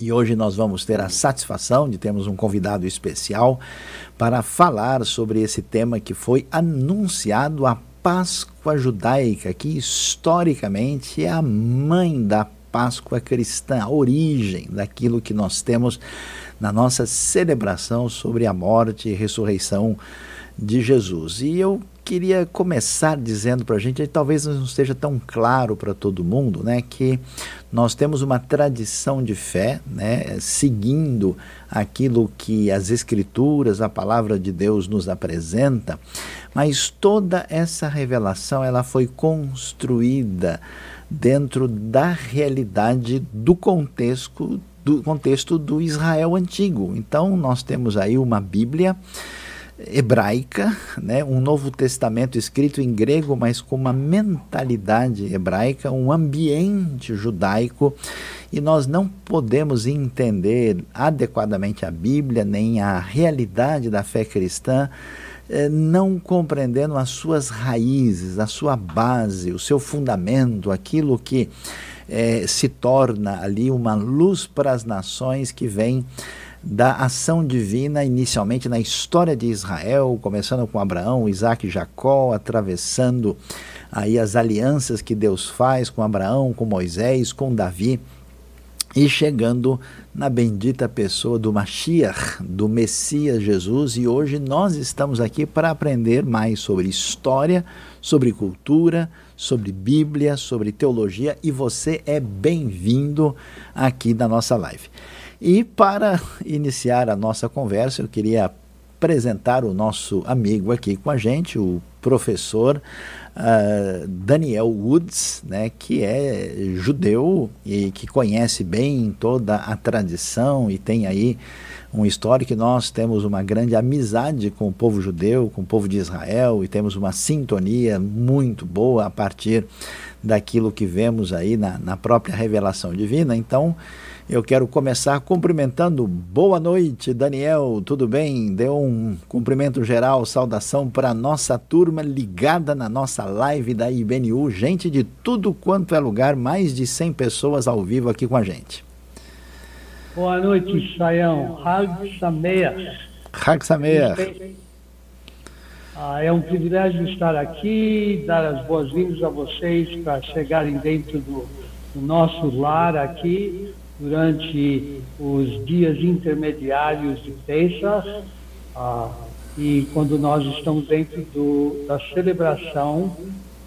E hoje nós vamos ter a satisfação de termos um convidado especial para falar sobre esse tema que foi anunciado a Páscoa judaica, que historicamente é a mãe da Páscoa cristã, a origem daquilo que nós temos na nossa celebração sobre a morte e ressurreição de Jesus. E eu queria começar dizendo para a gente, talvez não esteja tão claro para todo mundo, né, que nós temos uma tradição de fé, né, seguindo aquilo que as Escrituras, a palavra de Deus nos apresenta, mas toda essa revelação ela foi construída dentro da realidade do contexto do contexto do Israel antigo. Então nós temos aí uma Bíblia hebraica, né? um Novo Testamento escrito em grego, mas com uma mentalidade hebraica, um ambiente judaico, e nós não podemos entender adequadamente a Bíblia, nem a realidade da fé cristã, eh, não compreendendo as suas raízes, a sua base, o seu fundamento, aquilo que eh, se torna ali uma luz para as nações que vem da ação divina inicialmente na história de Israel, começando com Abraão, Isaac e Jacó, atravessando aí as alianças que Deus faz com Abraão, com Moisés, com Davi e chegando na bendita pessoa do Mashiach, do Messias Jesus, e hoje nós estamos aqui para aprender mais sobre história, sobre cultura, sobre Bíblia, sobre teologia, e você é bem-vindo aqui na nossa live. E para iniciar a nossa conversa, eu queria apresentar o nosso amigo aqui com a gente, o professor uh, Daniel Woods, né, que é judeu e que conhece bem toda a tradição e tem aí um histórico nós temos uma grande amizade com o povo judeu, com o povo de Israel e temos uma sintonia muito boa a partir daquilo que vemos aí na, na própria revelação divina. Então, eu quero começar cumprimentando. Boa noite, Daniel, tudo bem? Dê um cumprimento geral, saudação para a nossa turma ligada na nossa live da IBNU. Gente de tudo quanto é lugar, mais de 100 pessoas ao vivo aqui com a gente. Boa noite, Sayão. Hag Sameach. Hag Sameach. Ah, é um privilégio estar aqui, dar as boas-vindas a vocês para chegarem dentro do, do nosso lar aqui durante os dias intermediários de Pesach ah, e quando nós estamos dentro do, da celebração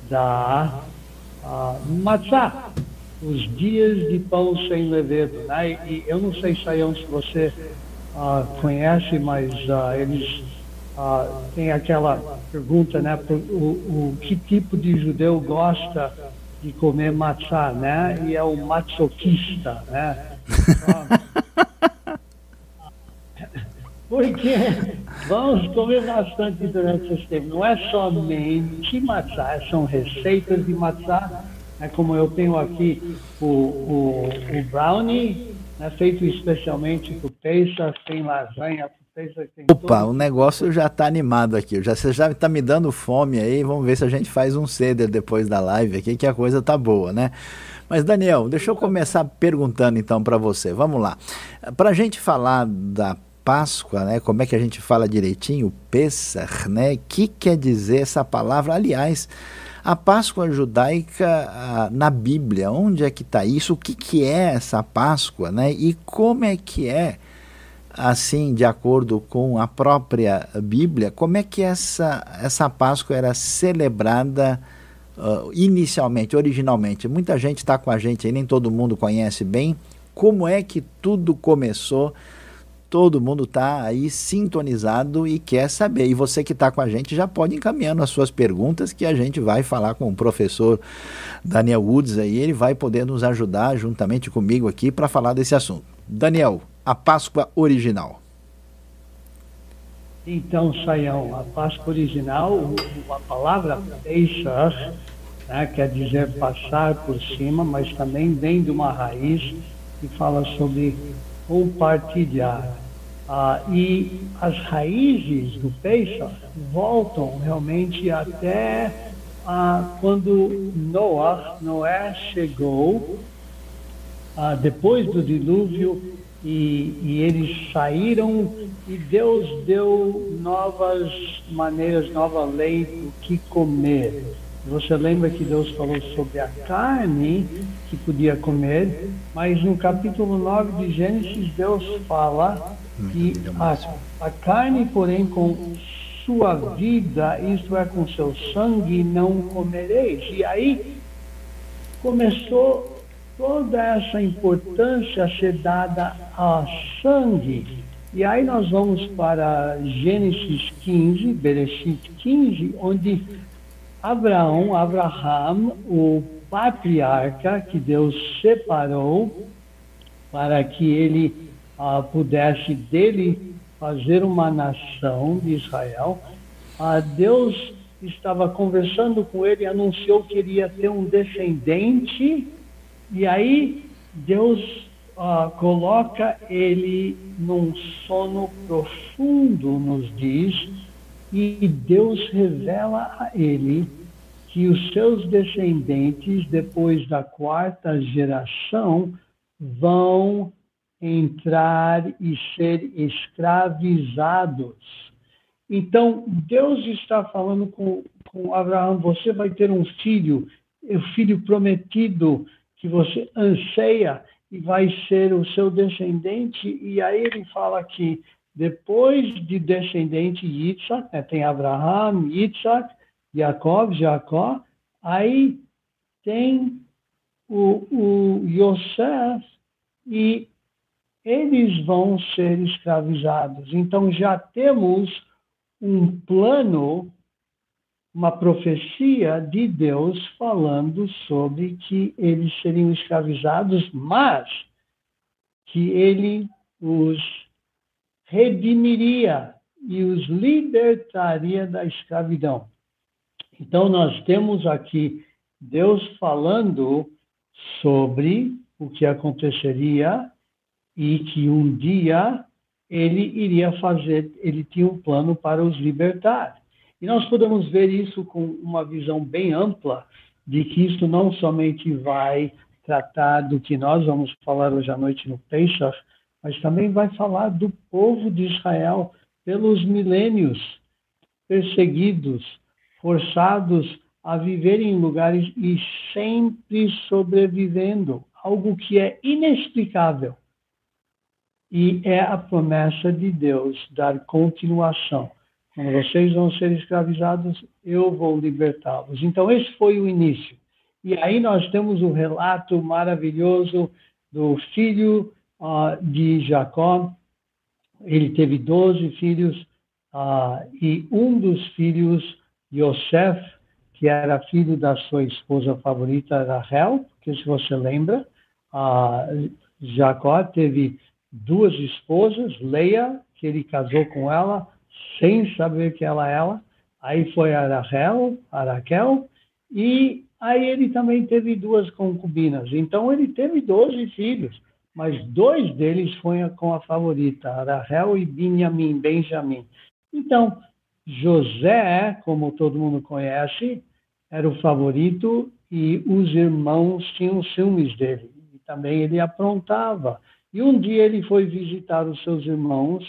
da ah, Matzah, os dias de pão sem levedo. Né? E eu não sei, Sayão, se você ah, conhece, mas ah, eles ah, têm aquela pergunta, né? O, o, que tipo de judeu gosta de comer matzá, né? E é o masoquista, né? Porque vamos comer bastante durante esse tempo. Não é somente matzá, são receitas de matzá. É como eu tenho aqui o, o, o brownie, né, feito especialmente por Pesach, tem lasanha Opa, o negócio já está animado aqui. Já, você já está me dando fome aí. Vamos ver se a gente faz um ceder depois da live aqui, que a coisa tá boa, né? Mas, Daniel, deixa eu começar perguntando então para você. Vamos lá. Para a gente falar da Páscoa, né? Como é que a gente fala direitinho? Pesach, né? O que quer dizer essa palavra? Aliás, a Páscoa judaica na Bíblia, onde é que está isso? O que, que é essa Páscoa, né? E como é que é assim, de acordo com a própria Bíblia, como é que essa, essa Páscoa era celebrada uh, inicialmente, originalmente? Muita gente está com a gente aí, nem todo mundo conhece bem. Como é que tudo começou? Todo mundo está aí sintonizado e quer saber. E você que está com a gente já pode encaminhando as suas perguntas que a gente vai falar com o professor Daniel Woods aí. Ele vai poder nos ajudar juntamente comigo aqui para falar desse assunto. Daniel, a Páscoa original? Então, Saião, a Páscoa original, a palavra Pesach, né, quer dizer passar por cima, mas também vem de uma raiz que fala sobre compartilhar. Ah, e as raízes do Pesach voltam realmente até ah, quando Noé, Noé chegou ah, depois do dilúvio e, e, eles saíram e Deus deu novas maneiras, nova lei do que comer. Você lembra que Deus falou sobre a carne que podia comer, mas no capítulo 9 de Gênesis Deus fala que a, a carne, porém, com sua vida, isto é, com seu sangue, não comereis. E aí começou toda essa importância a ser dada a sangue. E aí nós vamos para Gênesis 15, Bereshit 15, onde Abraão, Abraham, o patriarca que Deus separou para que ele uh, pudesse dele fazer uma nação de Israel, uh, Deus estava conversando com ele, anunciou que iria ter um descendente, e aí Deus uh, coloca ele num sono profundo, nos diz, e Deus revela a ele que os seus descendentes, depois da quarta geração, vão entrar e ser escravizados. Então, Deus está falando com, com Abraão: você vai ter um filho, o filho prometido que você anseia e vai ser o seu descendente. E aí ele fala que depois de descendente Yitzhak, né, tem Abraham, Yitzhak, Jacob, Jacó, aí tem o, o Yosef e eles vão ser escravizados. Então já temos um plano, uma profecia de Deus falando sobre que eles seriam escravizados, mas que ele os redimiria e os libertaria da escravidão. Então, nós temos aqui Deus falando sobre o que aconteceria e que um dia ele iria fazer, ele tinha um plano para os libertar. E nós podemos ver isso com uma visão bem ampla de que isso não somente vai tratar do que nós vamos falar hoje à noite no Pesach, mas também vai falar do povo de Israel pelos milênios perseguidos, forçados a viver em lugares e sempre sobrevivendo, algo que é inexplicável. E é a promessa de Deus dar continuação. Quando vocês vão ser escravizados, eu vou libertá-los. Então, esse foi o início. E aí nós temos o relato maravilhoso do filho uh, de Jacó. Ele teve 12 filhos, uh, e um dos filhos Yosef, que era filho da sua esposa favorita Rahel, que se você lembra, Jacó teve duas esposas, Leia, que ele casou com ela sem saber que ela era, aí foi a Rahel, a Raquel, e aí ele também teve duas concubinas. Então ele teve 12 filhos, mas dois deles foram com a favorita, a Rahel e Benjamim, Benjamim. Então, José, como todo mundo conhece, era o favorito e os irmãos tinham ciúmes dele. E também ele aprontava. E um dia ele foi visitar os seus irmãos,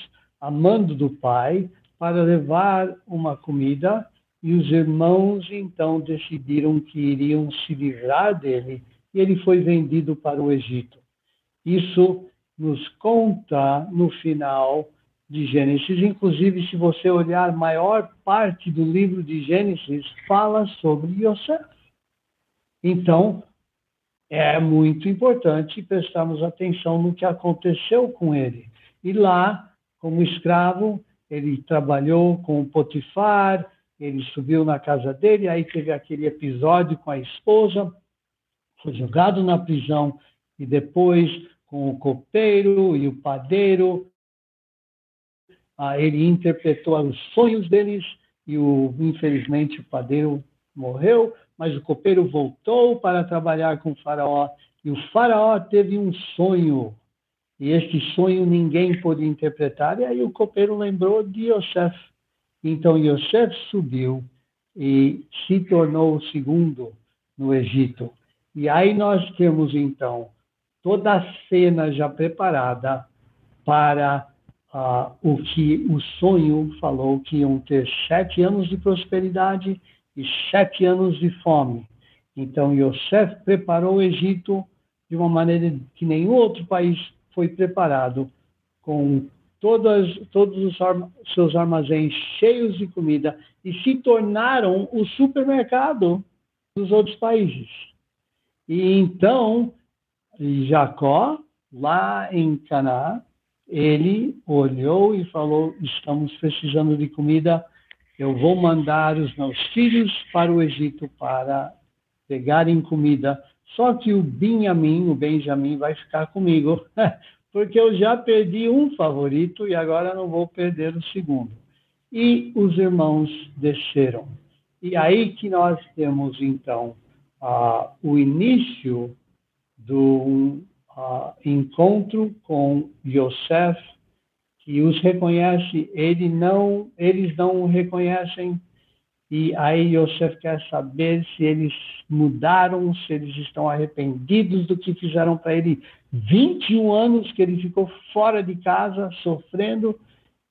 amando do pai, para levar uma comida. E os irmãos então decidiram que iriam se livrar dele. E ele foi vendido para o Egito. Isso nos conta no final de Gênesis. Inclusive, se você olhar, a maior parte do livro de Gênesis fala sobre Yosef. Então, é muito importante prestarmos atenção no que aconteceu com ele. E lá, como escravo, ele trabalhou com Potifar, ele subiu na casa dele, aí teve aquele episódio com a esposa, foi jogado na prisão, e depois com o copeiro e o padeiro, ah, ele interpretou os sonhos deles e o infelizmente o padeiro morreu, mas o copeiro voltou para trabalhar com o faraó e o faraó teve um sonho e este sonho ninguém pôde interpretar e aí o copeiro lembrou de Yosef. Então Yosef subiu e se tornou o segundo no Egito. E aí nós temos então toda a cena já preparada para uh, o que o sonho falou que iam ter sete anos de prosperidade e sete anos de fome. Então, Yosef preparou o Egito de uma maneira que nenhum outro país foi preparado, com todas, todos os seus armazéns cheios de comida e se tornaram o supermercado dos outros países. E então, Jacó, lá em Canaã, ele olhou e falou: Estamos precisando de comida, eu vou mandar os meus filhos para o Egito para pegarem comida. Só que o Benjamim, o Benjamim, vai ficar comigo, porque eu já perdi um favorito e agora não vou perder o segundo. E os irmãos desceram. E aí que nós temos, então, uh, o início do uh, encontro com Yosef, que os reconhece, ele não, eles não o reconhecem, e aí Yosef quer saber se eles mudaram, se eles estão arrependidos do que fizeram para ele 21 anos que ele ficou fora de casa, sofrendo,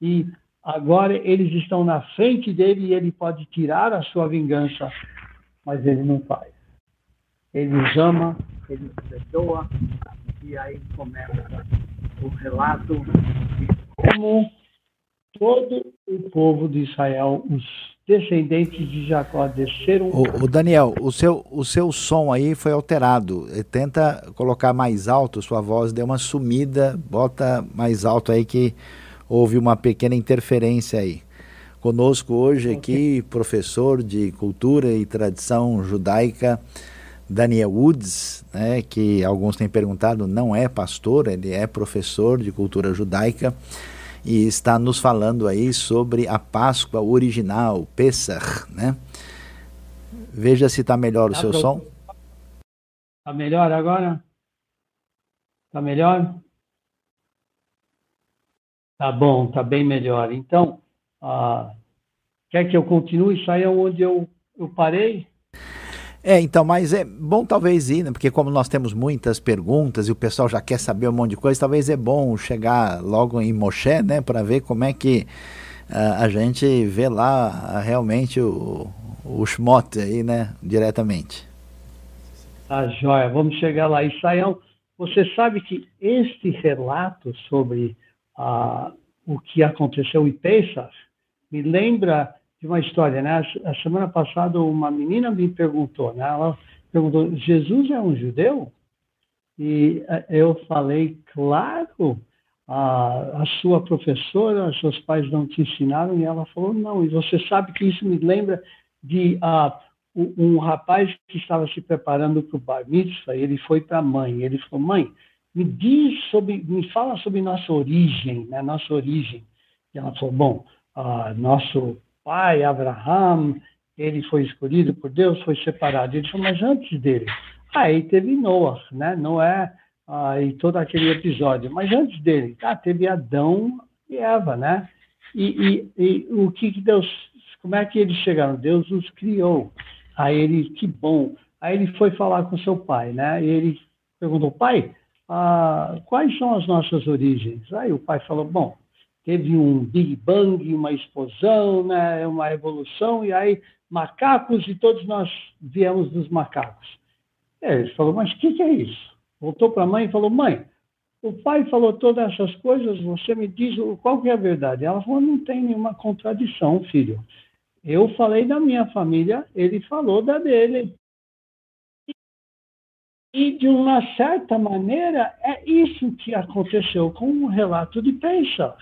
e agora eles estão na frente dele e ele pode tirar a sua vingança, mas ele não faz. Ele os ama, ele os perdoa, e aí começa o relato de como todo o povo de Israel, os descendentes de Jacó, desceram. O, o, Daniel, o seu, o seu som aí foi alterado. Tenta colocar mais alto, sua voz deu uma sumida, bota mais alto aí que houve uma pequena interferência aí. Conosco hoje aqui, professor de cultura e tradição judaica, Daniel Woods, né, que alguns têm perguntado, não é pastor, ele é professor de cultura judaica e está nos falando aí sobre a Páscoa original, Pesach, né? Veja se está melhor o tá seu pro... som. Está melhor agora? Está melhor? Tá bom, tá bem melhor. Então, ah, quer que eu continue? Isso aí é onde eu, eu parei? É, então, mas é bom talvez ir, né? Porque como nós temos muitas perguntas e o pessoal já quer saber um monte de coisa, talvez é bom chegar logo em Moshe, né? Para ver como é que uh, a gente vê lá uh, realmente o, o Shmot aí, né? Diretamente. Tá, joia. Vamos chegar lá. Israel, você sabe que este relato sobre uh, o que aconteceu em Pesach me lembra de uma história, né? A semana passada uma menina me perguntou, né? Ela perguntou: Jesus é um judeu? E eh, eu falei, claro. A, a sua professora, seus pais não te ensinaram? E ela falou, não. E você sabe que isso me lembra de uh, um, rapaz que estava se preparando para o bar mitzvah, ele foi para a mãe. Ele falou, mãe, me diz sobre, me fala sobre nossa origem, né? Nossa origem. E ela falou, bom, uh, nosso pai, Abraham, ele foi escolhido por Deus, foi separado. Ele falou, mas antes dele, aí teve Noah, né? Noé ah, e todo aquele episódio. Mas antes dele, ah, teve Adão e Eva, né? E, e, e, o que, que Deus, como é que eles chegaram? Deus os criou. Aí ele, que bom. Aí ele foi falar com seu pai, né? E ele perguntou, pai, ah, quais são as nossas origens? Aí o pai falou, bom, teve um Big Bang, uma explosão, né, uma evolução, e aí macacos, e todos nós viemos dos macacos. Ele falou, mas o que, que, é isso? Voltou para a mãe e falou, mãe, o pai falou todas essas coisas, você me diz qual que é a verdade? Ela falou, não tem nenhuma contradição, filho. Eu falei da minha família, ele falou da dele. E, de uma certa maneira, é isso que aconteceu com o relato de Pesach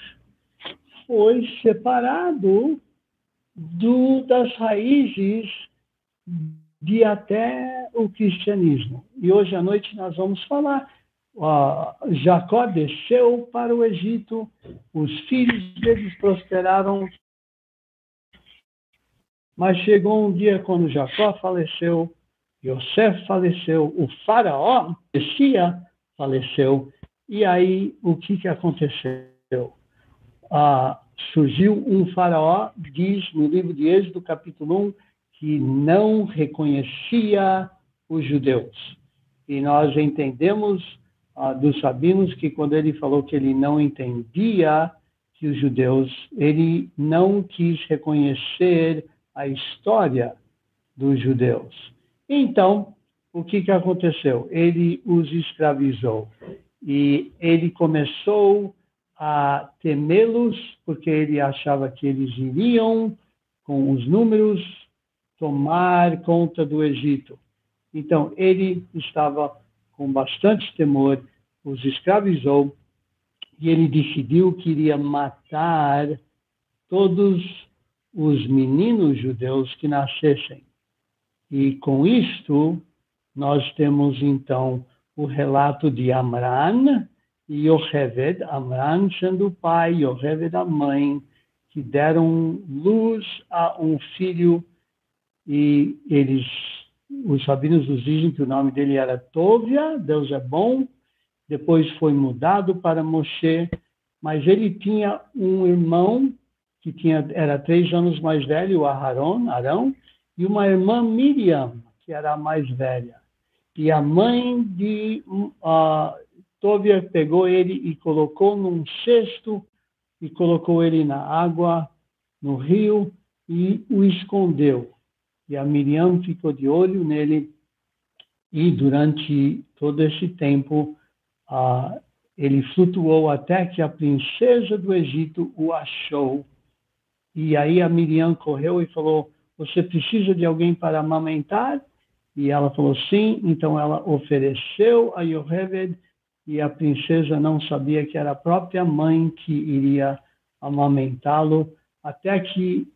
foi separado do, das raízes de até o cristianismo. E hoje à noite nós vamos falar. Uh, Jacó desceu para o Egito, os filhos deles prosperaram, mas chegou um dia quando Jacó faleceu, Yosef faleceu, o faraó, Messia, faleceu, e aí o que, que aconteceu? Ah, surgiu um faraó, diz no livro de Êxodo, capítulo 1, que não reconhecia os judeus. E nós entendemos uh, dos sabinos que quando ele falou que ele não entendia que os judeus, ele não quis reconhecer a história dos judeus. Então, o que, que aconteceu? Ele os escravizou e ele começou a temê-los porque ele achava que eles iriam, com os números, tomar conta do Egito. Então, ele estava com bastante temor, os escravizou e ele decidiu que iria matar todos os meninos judeus que nascessem. E com isto, nós temos então o relato de Amran Yocheved, Amran sendo o pai, Yocheved a mãe, que deram luz a um filho e eles, os sabinos nos dizem que o nome dele era Tovia, Deus é bom, depois foi mudado para Moshe, mas ele tinha um irmão que tinha, era três anos mais velho, Aharon, Arão, e uma irmã Miriam, que era a mais velha. E a mãe de uh, Tovia pegou ele e colocou num cesto e colocou ele na água, no rio, e o escondeu. E a Miriam ficou de olho nele, e durante todo esse tempo, uh, ele flutuou até que a princesa do Egito o achou. E aí a Miriam correu e falou: Você precisa de alguém para amamentar? E ela falou sim. Então ela ofereceu a Yoheved e a princesa não sabia que era a própria mãe que iria amamentá-lo, até que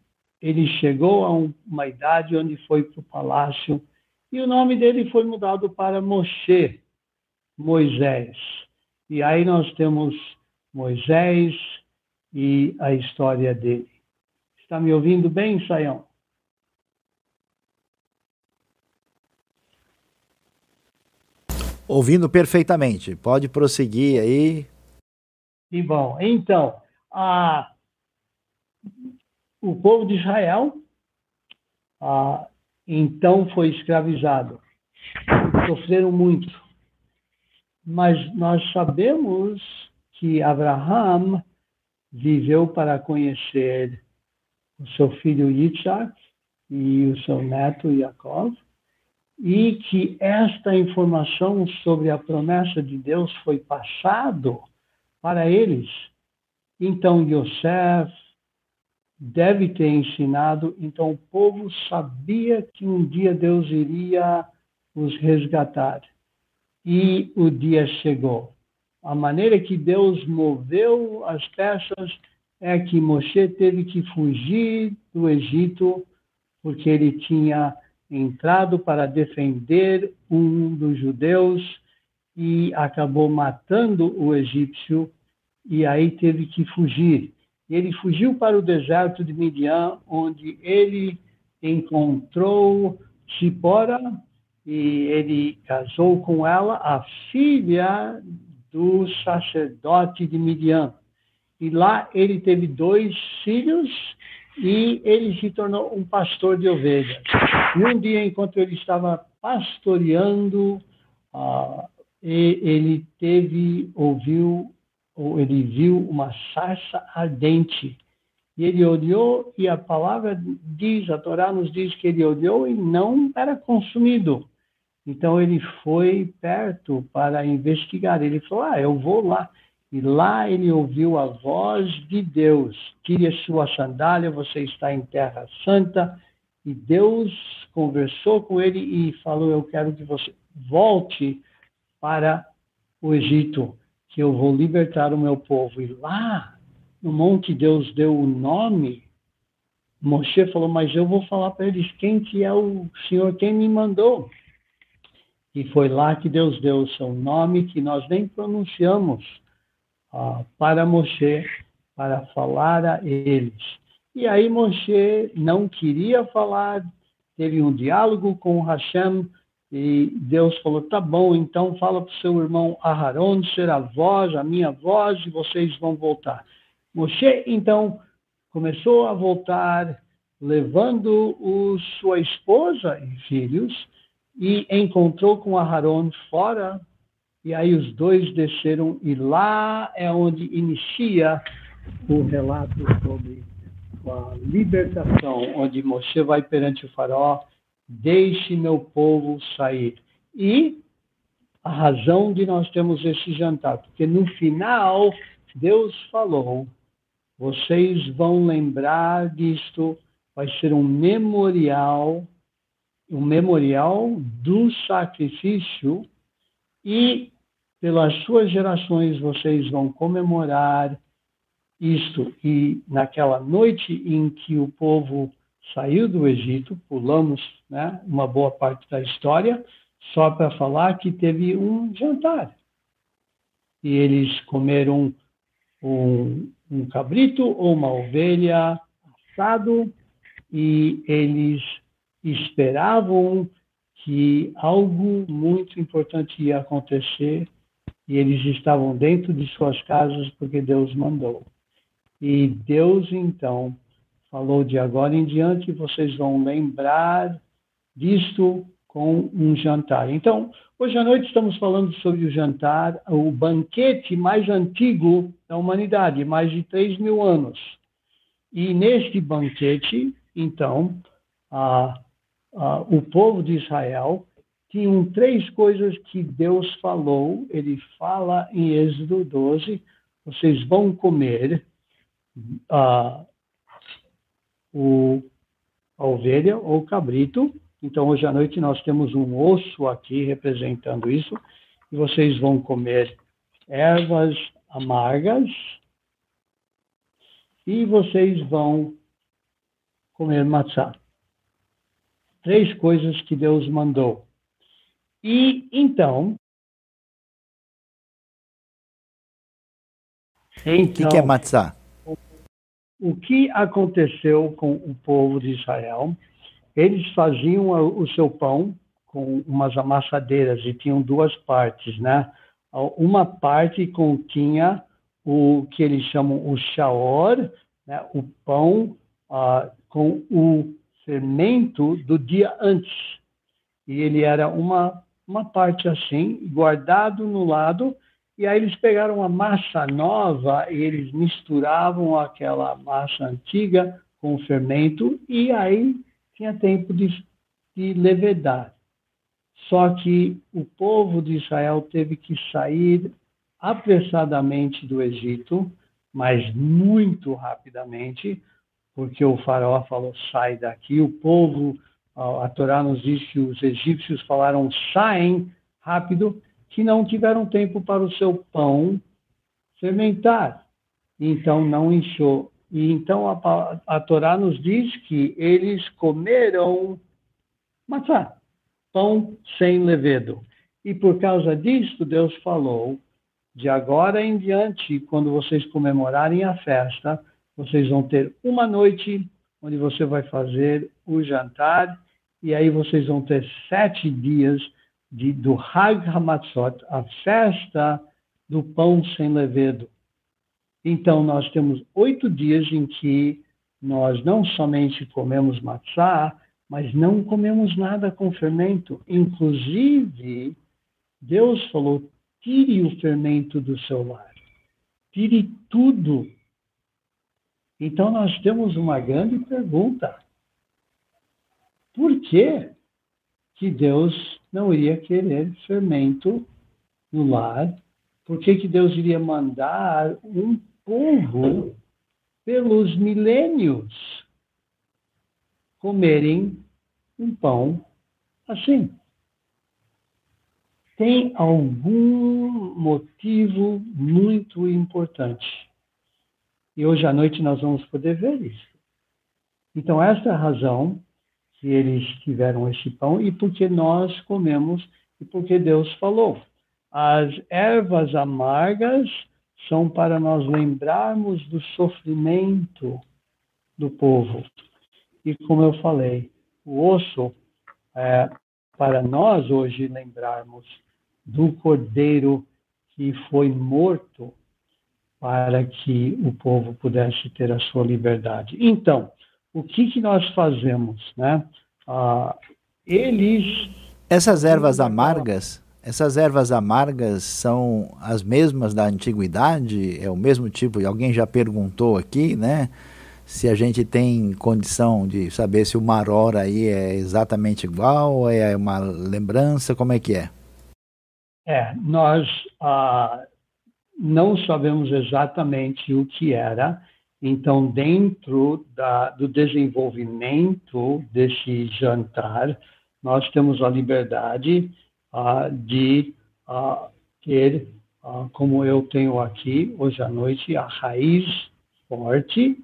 ele chegou a uma idade onde foi para o palácio e o nome dele foi mudado para Moshe, Moisés. E aí nós temos Moisés e a história dele. Está me ouvindo bem, Saião? Ouvindo perfeitamente. Pode prosseguir aí. E bom, então, a, o povo de Israel a, então foi escravizado. Sofreram muito. Mas nós sabemos que Abraham viveu para conhecer o seu filho Isaac e o seu neto Jacob, e que esta informação sobre a promessa de Deus foi passado para eles. Então Yosef deve ter ensinado, então o povo sabia que um dia Deus iria os resgatar. E o dia chegou. A maneira que Deus moveu as peças é que Moshe teve que fugir do Egito porque ele tinha entrado para defender um dos judeus e acabou matando o egípcio e aí teve que fugir. Ele fugiu para o deserto de Midian, onde ele encontrou Tipora e ele casou com ela, a filha do sacerdote de Midian. E lá ele teve dois filhos e ele se tornou um pastor de ovelhas. E um dia, enquanto ele estava pastoreando, uh, ele teve, ouviu, ou ele viu uma sarça ardente. E ele olhou, e a palavra diz, a Torá nos diz que ele olhou e não era consumido. Então ele foi perto para investigar. Ele falou: Ah, eu vou lá. E lá ele ouviu a voz de Deus: Tire a sua sandália, você está em terra santa. E Deus conversou com ele e falou: Eu quero que você volte para o Egito, que eu vou libertar o meu povo. E lá, no monte, Deus deu o nome. Moshe falou: Mas eu vou falar para eles quem que é o Senhor, quem me mandou. E foi lá que Deus deu o seu nome, que nós nem pronunciamos para Moshe, para falar a eles. E aí Moshe não queria falar, teve um diálogo com Hashem, e Deus falou: tá bom, então fala para o seu irmão Aharon ser a voz, a minha voz, e vocês vão voltar. Moshe, então, começou a voltar, levando o, sua esposa e filhos, e encontrou com Aharon fora E aí os dois desceram, e lá é onde inicia o relato sobre a libertação, onde Moshe vai perante o faraó, deixe meu povo sair. E a razão de nós termos esse jantar, porque no final Deus falou, vocês vão lembrar disto, vai ser um memorial, um memorial do sacrifício e pelas suas gerações vocês vão comemorar isto. E naquela noite em que o povo saiu do Egito, pulamos né, uma boa parte da história, só para falar que teve um jantar. E eles comeram um, um cabrito ou uma ovelha assado e eles esperavam que algo muito importante ia acontecer e eles estavam dentro de suas casas porque Deus mandou. E Deus então falou de agora em diante vocês vão lembrar disto com um jantar. Então, hoje à noite estamos falando sobre o jantar, o banquete mais antigo da humanidade, mais de 3 mil anos. E neste banquete, então, a, a, o povo de Israel tinham três coisas que Deus falou. Ele fala em Êxodo 12: vocês vão comer uh, o, a ovelha ou cabrito. Então, hoje à noite nós temos um osso aqui representando isso. E vocês vão comer ervas amargas. E vocês vão comer matzá. Três coisas que Deus mandou. E então. então o que, é matzá? O que aconteceu com o povo de Israel? Eles faziam o seu pão com umas amassadeiras e tinham duas partes, né? Uma parte continha o que eles chamam o shaor, né? o pão uh, com o fermento do dia antes. E ele era uma uma parte assim, guardado no lado, e aí eles pegaram a massa nova e eles misturavam aquela massa antiga com o fermento, e aí tinha tempo de, de levedar. Só que o povo de Israel teve que sair apressadamente do Egito, mas muito rapidamente, porque o faraó falou: sai daqui. O povo a Torá nos diz que os egípcios falaram saem rápido, que não tiveram tempo para o seu pão fermentar. Então não inchou. E então a, a Torá nos diz que eles comeram matzá, pão sem levedo. E por causa disso, Deus falou: de agora em diante, quando vocês comemorarem a festa, vocês vão ter uma noite onde você vai fazer o jantar e aí vocês vão ter sete dias de, do Hag Hamatzot, a festa do pão sem levedo. Então, nós temos oito dias em que nós não somente comemos matzá, mas não comemos nada com fermento. Inclusive, Deus falou: tire o fermento do seu lar, tire tudo. Então, nós temos uma grande pergunta por que, que Deus não iria querer fermento no lar? Por que, que Deus iria mandar um povo pelos milênios comerem um pão assim? Tem algum motivo muito importante. E hoje à noite nós vamos poder ver isso. Então, essa é razão que eles tiveram esse pão e porque nós comemos e porque Deus falou. As ervas amargas são para nós lembrarmos do sofrimento do povo. E como eu falei, o osso é para nós hoje lembrarmos do cordeiro que foi morto para que o povo pudesse ter a sua liberdade. Então, o que, que nós fazemos, né? Ah, eles... Essas ervas amargas, essas ervas amargas são as mesmas da antiguidade? É o mesmo tipo? Alguém já perguntou aqui, né? Se a gente tem condição de saber se o maror aí é exatamente igual, é uma lembrança, como é que é? É, nós ah, não sabemos exatamente o que era, então, dentro da, do desenvolvimento desse jantar, nós temos a liberdade uh, de uh, ter, uh, como eu tenho aqui hoje à noite, a raiz forte,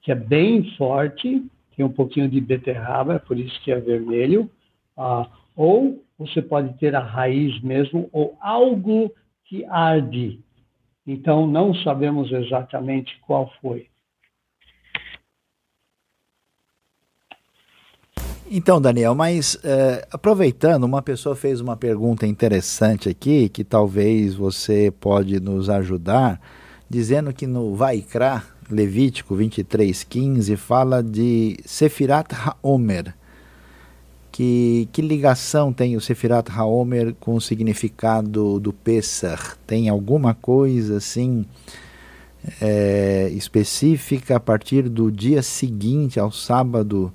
que é bem forte, tem um pouquinho de beterraba, é por isso que é vermelho, ou você pode ter a raiz mesmo, ou algo que arde. Então, não sabemos exatamente qual foi. Então, Daniel, mas é, aproveitando, uma pessoa fez uma pergunta interessante aqui, que talvez você pode nos ajudar, dizendo que no Vaikra, Levítico 23:15 fala de Sefirat HaOmer. Que, que ligação tem o Sefirat HaOmer com o significado do Pesach? Tem alguma coisa assim é, específica a partir do dia seguinte ao sábado?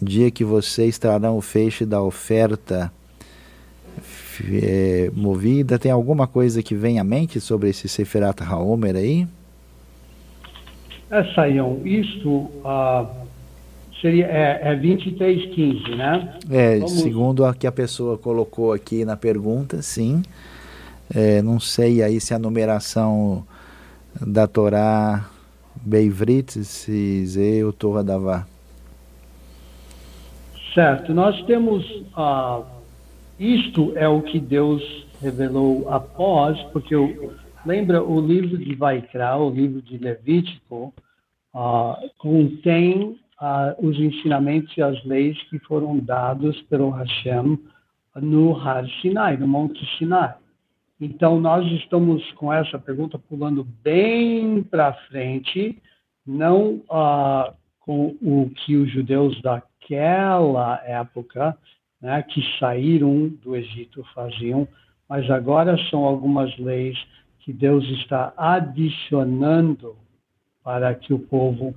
dia que vocês trarão o feixe da oferta é, movida. Tem alguma coisa que vem à mente sobre esse Seferat Haomer aí? É, Saião, isto uh, seria, é, é 2315, né? É, Vamos... segundo a que a pessoa colocou aqui na pergunta, sim. É, não sei aí se a numeração da Torá Beivrit, se ou Torá Davá. Certo. Nós temos. Ah, isto é o que Deus revelou após, porque o, lembra o livro de Vaikra, o livro de Levítico, ah, contém os ensinamentos e as leis que foram dados pelo Hashem no Har Sinai, no Monte Sinai. Então, nós estamos com essa pergunta pulando bem para frente, não ah, com o que os judeus da naquela época, né, que saíram do Egito faziam, mas agora são algumas leis que Deus está adicionando para que o povo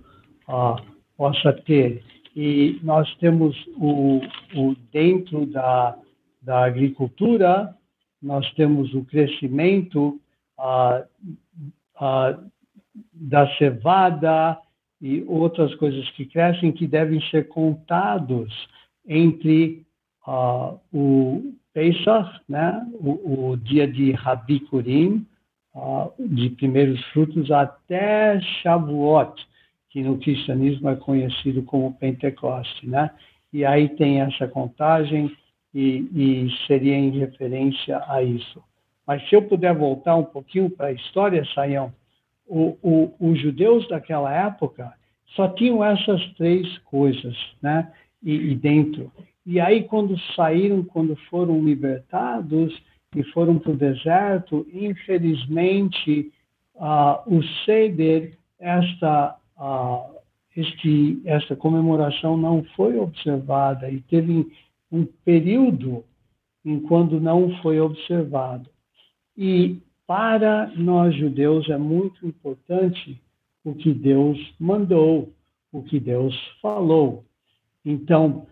ah, possa ter. E nós temos o, o dentro da, da agricultura, nós temos o crescimento ah, ah, da cevada, e outras coisas que crescem que devem ser contados entre uh, o Pesach, né, o, o, dia de Rabikurim, uh, de primeiros frutos, até Shavuot, que no cristianismo é conhecido como Pentecoste. Né? E aí tem essa contagem e, e seria em referência a isso. Mas se eu puder voltar um pouquinho para a história, Saião, o, o, os judeus daquela época só tinham essas três coisas, né? E, e, dentro. E aí, quando saíram, quando foram libertados e foram para o deserto, infelizmente, uh, o Seder, esta, uh, este, esta comemoração não foi observada e teve um período em quando não foi observado. E para nós judeus é muito importante o que Deus mandou, o que Deus falou. Então,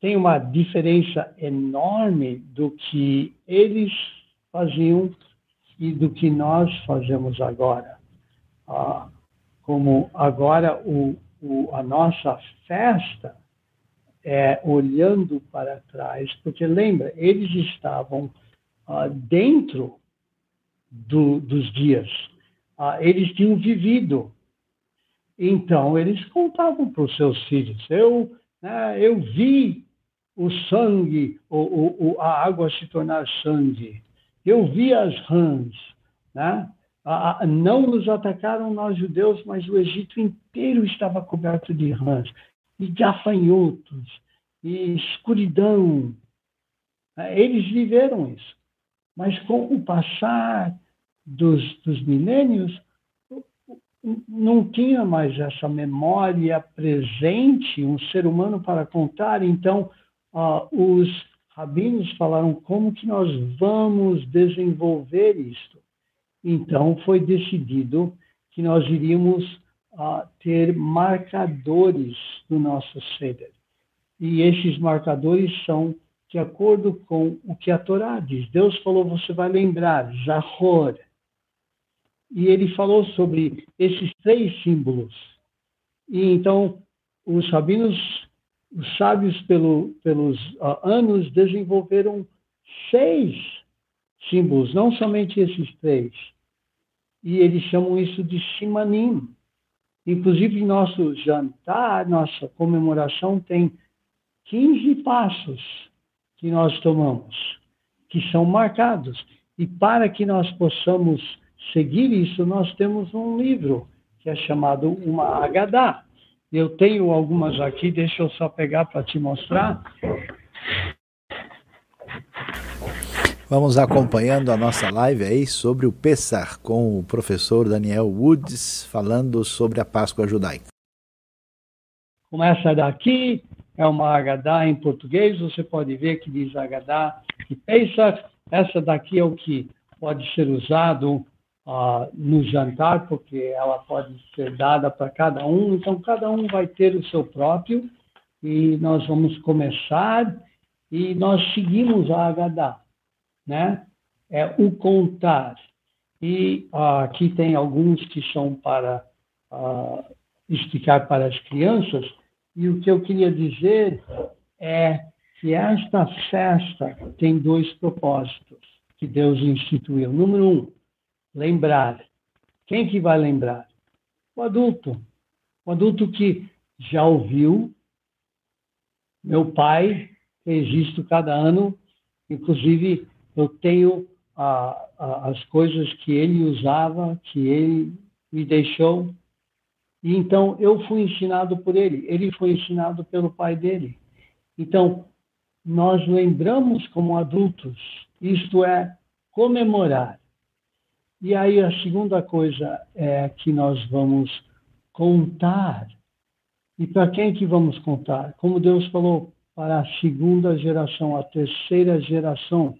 tem uma diferença enorme do que eles faziam e do que nós fazemos agora. Ah, como agora o, o, a nossa festa é olhando para trás, porque lembra, eles estavam ah, dentro do, dos dias. Ah, eles tinham vivido. Então, eles contavam para os seus filhos: eu, né, eu vi o sangue, o, o, a água se tornar sangue. Eu vi as rãs. Né? Não nos atacaram nós judeus, mas o Egito inteiro estava coberto de rãs, e gafanhotos, e escuridão. Eles viveram isso. Mas com o passar dos, dos milênios, não tinha mais essa memória presente, um ser humano para contar. Então, uh, os rabinos falaram como que nós vamos desenvolver isto. Então foi decidido que nós iríamos uh, ter marcadores no nosso Seder. E esses marcadores são de acordo com o que a Torá diz. Deus falou, você vai lembrar, Zahor. E ele falou sobre esses três símbolos. E então, os rabinos, os sábios, pelo, pelos uh, anos, desenvolveram seis símbolos, não somente esses três. E eles chamam isso de simanim. Inclusive, nosso jantar, nossa comemoração tem 15 passos que nós tomamos, que são marcados. E para que nós possamos seguir isso, nós temos um livro que é chamado uma Agadá. Eu tenho algumas aqui, deixa eu só pegar para te mostrar. Vamos acompanhando a nossa live aí sobre o Pessar com o professor Daniel Woods falando sobre a Páscoa judaica. Começa daqui, é uma Agadá em português, você pode ver que diz Agadá e Pesach. Essa daqui é o que pode ser usado uh, no jantar, porque ela pode ser dada para cada um, então cada um vai ter o seu próprio, e nós vamos começar, e nós seguimos a Agadá, né? É o contar. E uh, aqui tem alguns que são para uh, explicar para as crianças, e o que eu queria dizer é que esta festa tem dois propósitos que Deus instituiu. Número um, lembrar. Quem que vai lembrar? O adulto. O adulto que já ouviu. Meu pai fez isto cada ano. Inclusive, eu tenho ah, ah, as coisas que ele usava, que ele me deixou e então eu fui ensinado por ele, ele foi ensinado pelo pai dele. Então, nós lembramos como adultos, isto é, comemorar. E aí a segunda coisa é que nós vamos contar. E para quem que vamos contar? Como Deus falou, para a segunda geração, a terceira geração.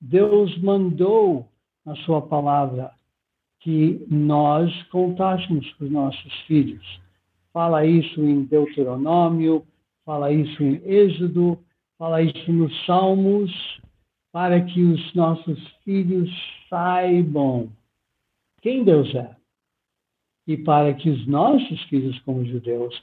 Deus mandou na sua palavra que nós contássemos para os nossos filhos. Fala isso em Deuteronômio, fala isso em Êxodo, fala isso nos Salmos, para que os nossos filhos saibam quem Deus é. E para que os nossos filhos, como judeus,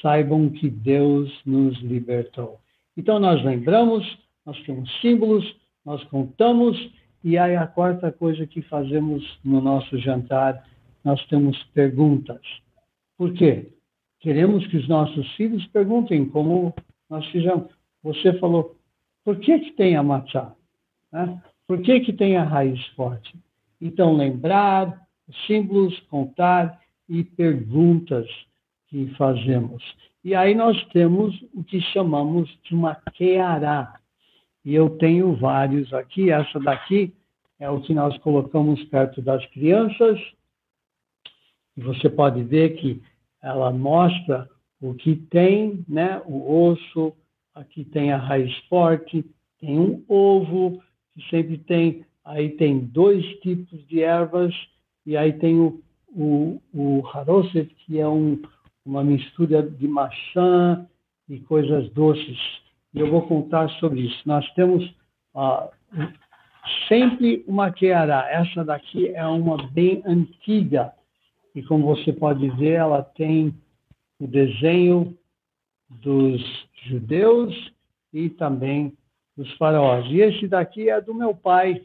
saibam que Deus nos libertou. Então, nós lembramos, nós temos símbolos, nós contamos e aí a quarta coisa que fazemos no nosso jantar, nós temos perguntas. Por quê? Queremos que os nossos filhos perguntem como nós fizemos. Você falou, por que que tem a matcha? Né? Por que que tem a raiz forte? Então, lembrar, símbolos, contar e perguntas que fazemos. E aí nós temos o que chamamos de uma queará. E eu tenho vários aqui. Essa daqui é o que nós colocamos perto das crianças. Você pode ver que ela mostra o que tem, né? O osso, aqui tem a raiz forte, tem um ovo, que sempre tem, aí tem dois tipos de ervas, e aí tem o, o, o haroset, que é um, uma mistura de maçã e coisas doces e eu vou contar sobre isso. Nós temos ah, sempre uma queará. Essa daqui é uma bem antiga e como você pode ver, ela tem o desenho dos judeus e também dos faraós. E esse daqui é do meu pai,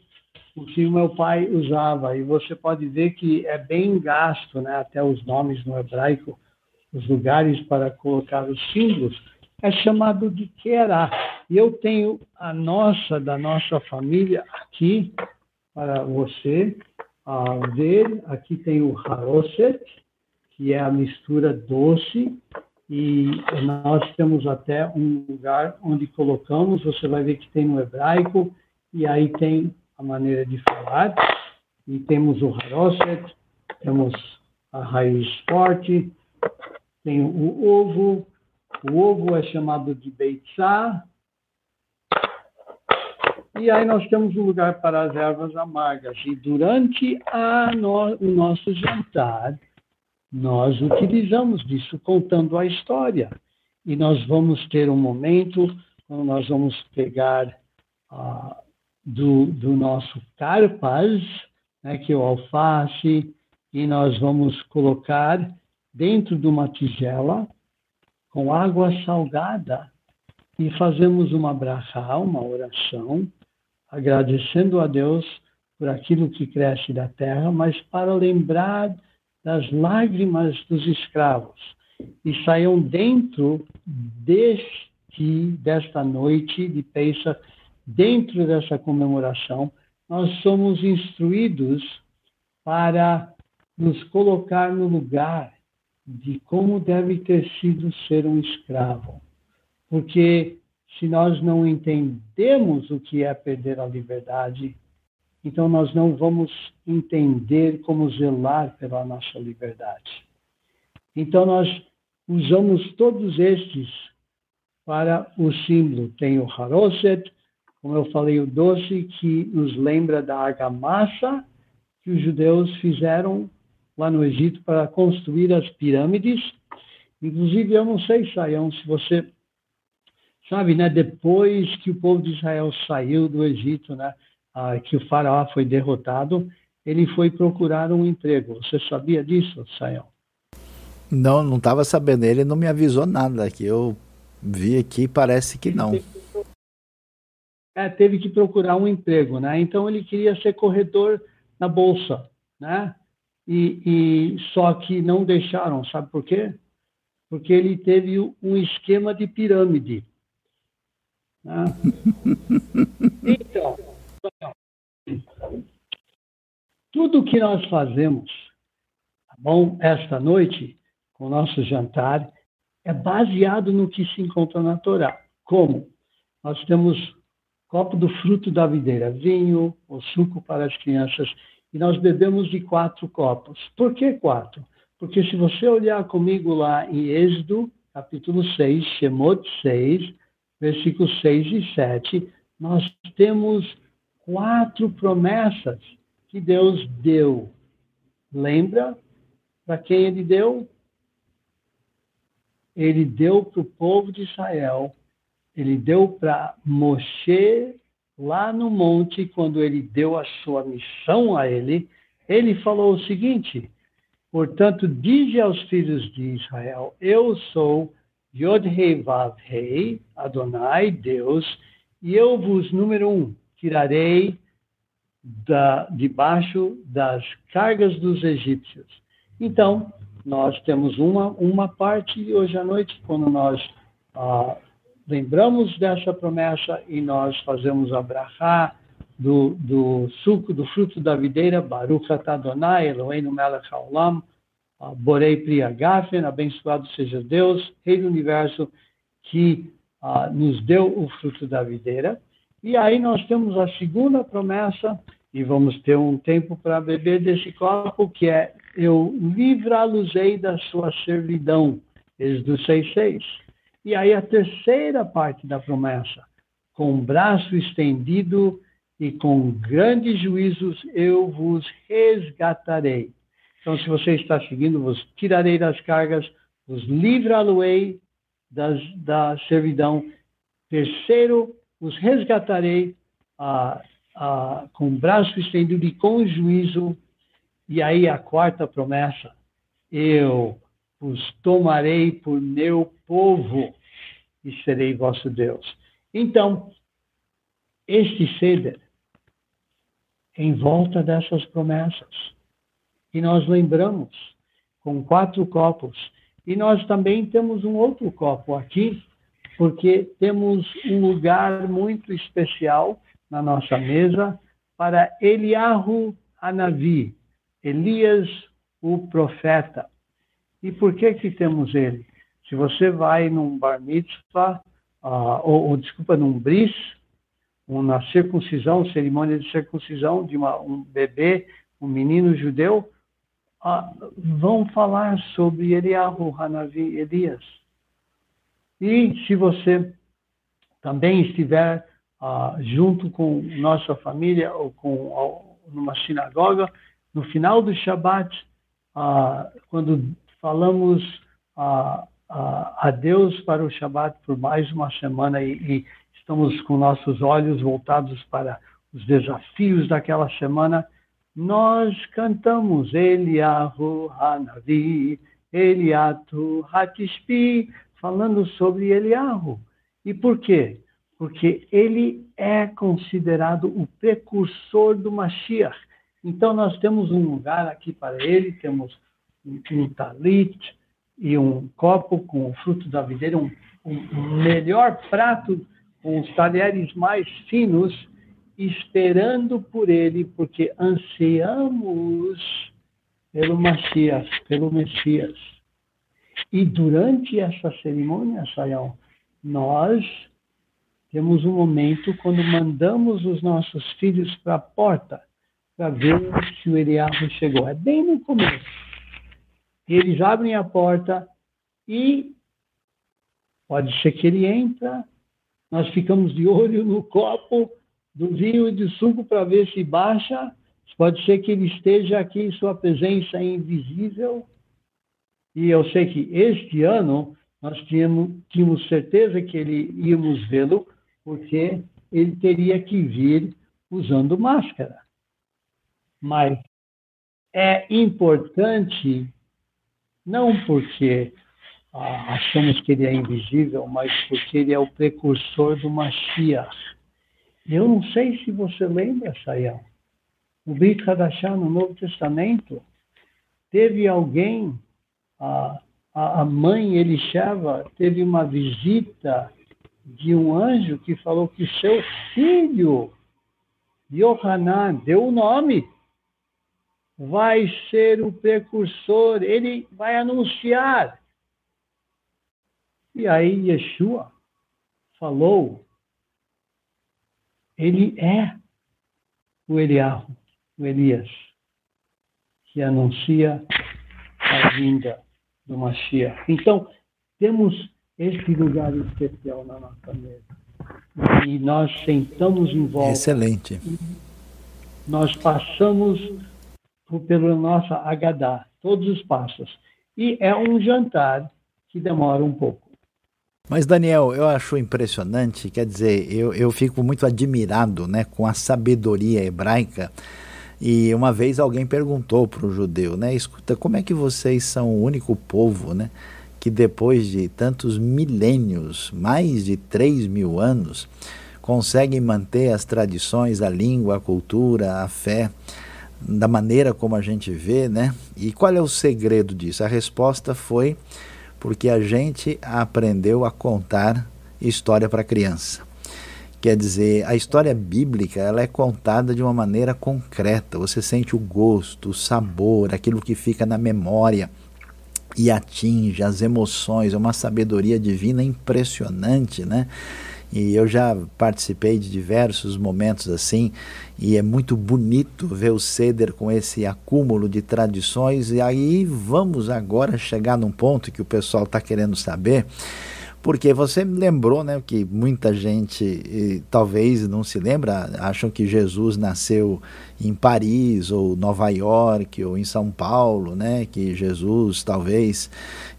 o que o meu pai usava. E você pode ver que é bem gasto, né? até os nomes no hebraico, os lugares para colocar os símbolos é chamado de Querá. E eu tenho a nossa, da nossa família, aqui para você uh, ver. Aqui tem o Haroset, que é a mistura doce, e nós temos até um lugar onde colocamos, você vai ver que tem no hebraico, e aí tem a maneira de falar, e temos o Haroset, temos a raiz forte, tem o ovo, o ovo é chamado de beitzá. E aí nós temos um lugar para as ervas amargas. E durante no, o nosso jantar, nós utilizamos disso, contando a história. E nós vamos ter um momento quando nós vamos pegar uh, do, do nosso carpas, né, que é o alface, e nós vamos colocar dentro de uma tigela com água salgada e fazemos uma brachá, uma oração, agradecendo a Deus por aquilo que cresce da terra, mas para lembrar das lágrimas dos escravos. E saiam dentro deste, desta noite de Pesach, dentro dessa comemoração, nós somos instruídos para nos colocar no lugar de como deve ter sido ser um escravo. Porque se nós não entendemos o que é perder a liberdade, então nós não vamos entender como zelar pela nossa liberdade. Então nós usamos todos estes para o símbolo. Tem o Haroset, como eu falei, o doce que nos lembra da argamassa que os judeus fizeram lá no Egito para construir as pirâmides. Inclusive, eu não sei, Saião, se você sabe, né, depois que o povo de Israel saiu do Egito, né, ah, que o faraó foi derrotado, ele foi procurar um emprego. Você sabia disso, Saião? Não, não estava sabendo. Ele não me avisou nada, que eu vi aqui, parece que não. É, teve que procurar um emprego, né? Então ele queria ser corretor na bolsa, né? E, e só que não deixaram, sabe por quê? Porque ele teve um esquema de pirâmide. Né? Então, tudo que nós fazemos, tá bom, esta noite, com o nosso jantar, é baseado no que se encontra na Torá. Como? Nós temos copo do fruto da videira, vinho, o suco para as crianças e nós bebemos de quatro copos. Por que quatro? Porque se você olhar comigo lá em Êxodo, capítulo 6, Shemot 6, versículos 6 e 7, nós temos quatro promessas que Deus deu. Lembra para quem ele deu? Ele deu para o povo de Israel, ele deu para Moshe lá no monte, quando ele deu a sua missão a ele, ele falou o seguinte: Portanto, dize aos filhos de Israel: Eu sou Yod-Hei Vav-Hei, Adonai, Deus, e eu vos, número um, tirarei da, debaixo das cargas dos egípcios. Então, nós temos uma, uma parte hoje à noite, quando nós ah, lembramos dessa promessa e nós fazemos a brachá do, do suco, do fruto da videira, Baruch Atadonai, Eloheinu melech haolam, Borei Pri Agafen, abençoado seja Deus, Rei do Universo, que uh, nos deu o fruto da videira. E aí nós temos a segunda promessa, e vamos ter um tempo para beber desse copo, que é eu livrá-los-ei da sua servidão, Êxodo 6,6. E aí a terceira parte da promessa, com o braço estendido e com grandes juízos eu vos resgatarei. Então, se você está seguindo, vos tirarei das cargas, vos livrá-lo-ei da servidão. Terceiro, os resgatarei ah, ah, com o braço estendido e com juízo. E aí a quarta promessa, eu os tomarei por meu povo e serei vosso Deus. Então, este ceder, em volta dessas promessas, e nós lembramos com quatro copos, e nós também temos um outro copo aqui, porque temos um lugar muito especial na nossa mesa para Eliahu Anavi, Elias o profeta. E por que que temos ele? Se você vai num bar mitzvah, uh, ou, ou, desculpa, num bris, uma circuncisão, cerimônia de circuncisão de uma, um bebê, um menino judeu, uh, vão falar sobre Eliahu, Hanavi, Elias. E se você também estiver uh, junto com nossa família ou com uh, numa sinagoga, no final do Shabat, quando falamos a Deus para o Shabat por mais uma semana e, e estamos com nossos olhos voltados para os desafios daquela semana, nós cantamos Eliahu Hanavi, Eliatu Hatishpi, falando sobre Eliahu. E por quê? Porque ele é considerado o precursor do Mashiach. Então nós temos um lugar aqui para ele, temos um, talit e um copo com o fruto da videira, um, um melhor prato com os talheres mais finos, esperando por ele, porque ansiamos pelo Mashiach, pelo Messias. E durante essa cerimônia, Sayão, nós temos um momento quando mandamos os nossos filhos para a porta para ver se o Eliahu chegou. É bem no começo. E eles abrem a porta e pode ser que ele entra, nós ficamos de olho no copo do vinho e de suco para ver se baixa. Pode ser que ele esteja aqui em sua presença é invisível. E eu sei que este ano nós tínhamos, tínhamos certeza que ele íamos vê-lo, porque ele teria que vir usando máscara. Mas é importante, não porque ah, achamos que ele é invisível, mas porque ele é o precursor do Mashiach. Eu não sei se você lembra, Sayão, no Brit Hadashah, no Novo Testamento, teve alguém, a, a mãe Elisheva, teve uma visita de um anjo que falou que seu filho, Yohanan, deu o nome, vai ser o precursor, ele vai anunciar e aí Yeshua falou, ele é o Eliahu, o Elias, que anuncia a vinda do Mashiach. Então, temos este lugar especial na nossa mesa. E nós sentamos em volta. Excelente. Nós passamos pela nossa Agadá, todos os passos. E é um jantar que demora um pouco. Mas, Daniel, eu acho impressionante, quer dizer, eu, eu fico muito admirado né, com a sabedoria hebraica. E uma vez alguém perguntou para o judeu, né, escuta, como é que vocês são o único povo né, que depois de tantos milênios, mais de 3 mil anos, conseguem manter as tradições, a língua, a cultura, a fé, da maneira como a gente vê, né? E qual é o segredo disso? A resposta foi porque a gente aprendeu a contar história para criança. Quer dizer, a história bíblica ela é contada de uma maneira concreta. Você sente o gosto, o sabor, aquilo que fica na memória e atinge as emoções. É uma sabedoria divina impressionante, né? E eu já participei de diversos momentos assim, e é muito bonito ver o Ceder com esse acúmulo de tradições. E aí vamos agora chegar num ponto que o pessoal está querendo saber porque você me lembrou, né, que muita gente e, talvez não se lembra, acham que Jesus nasceu em Paris ou Nova York ou em São Paulo, né, que Jesus talvez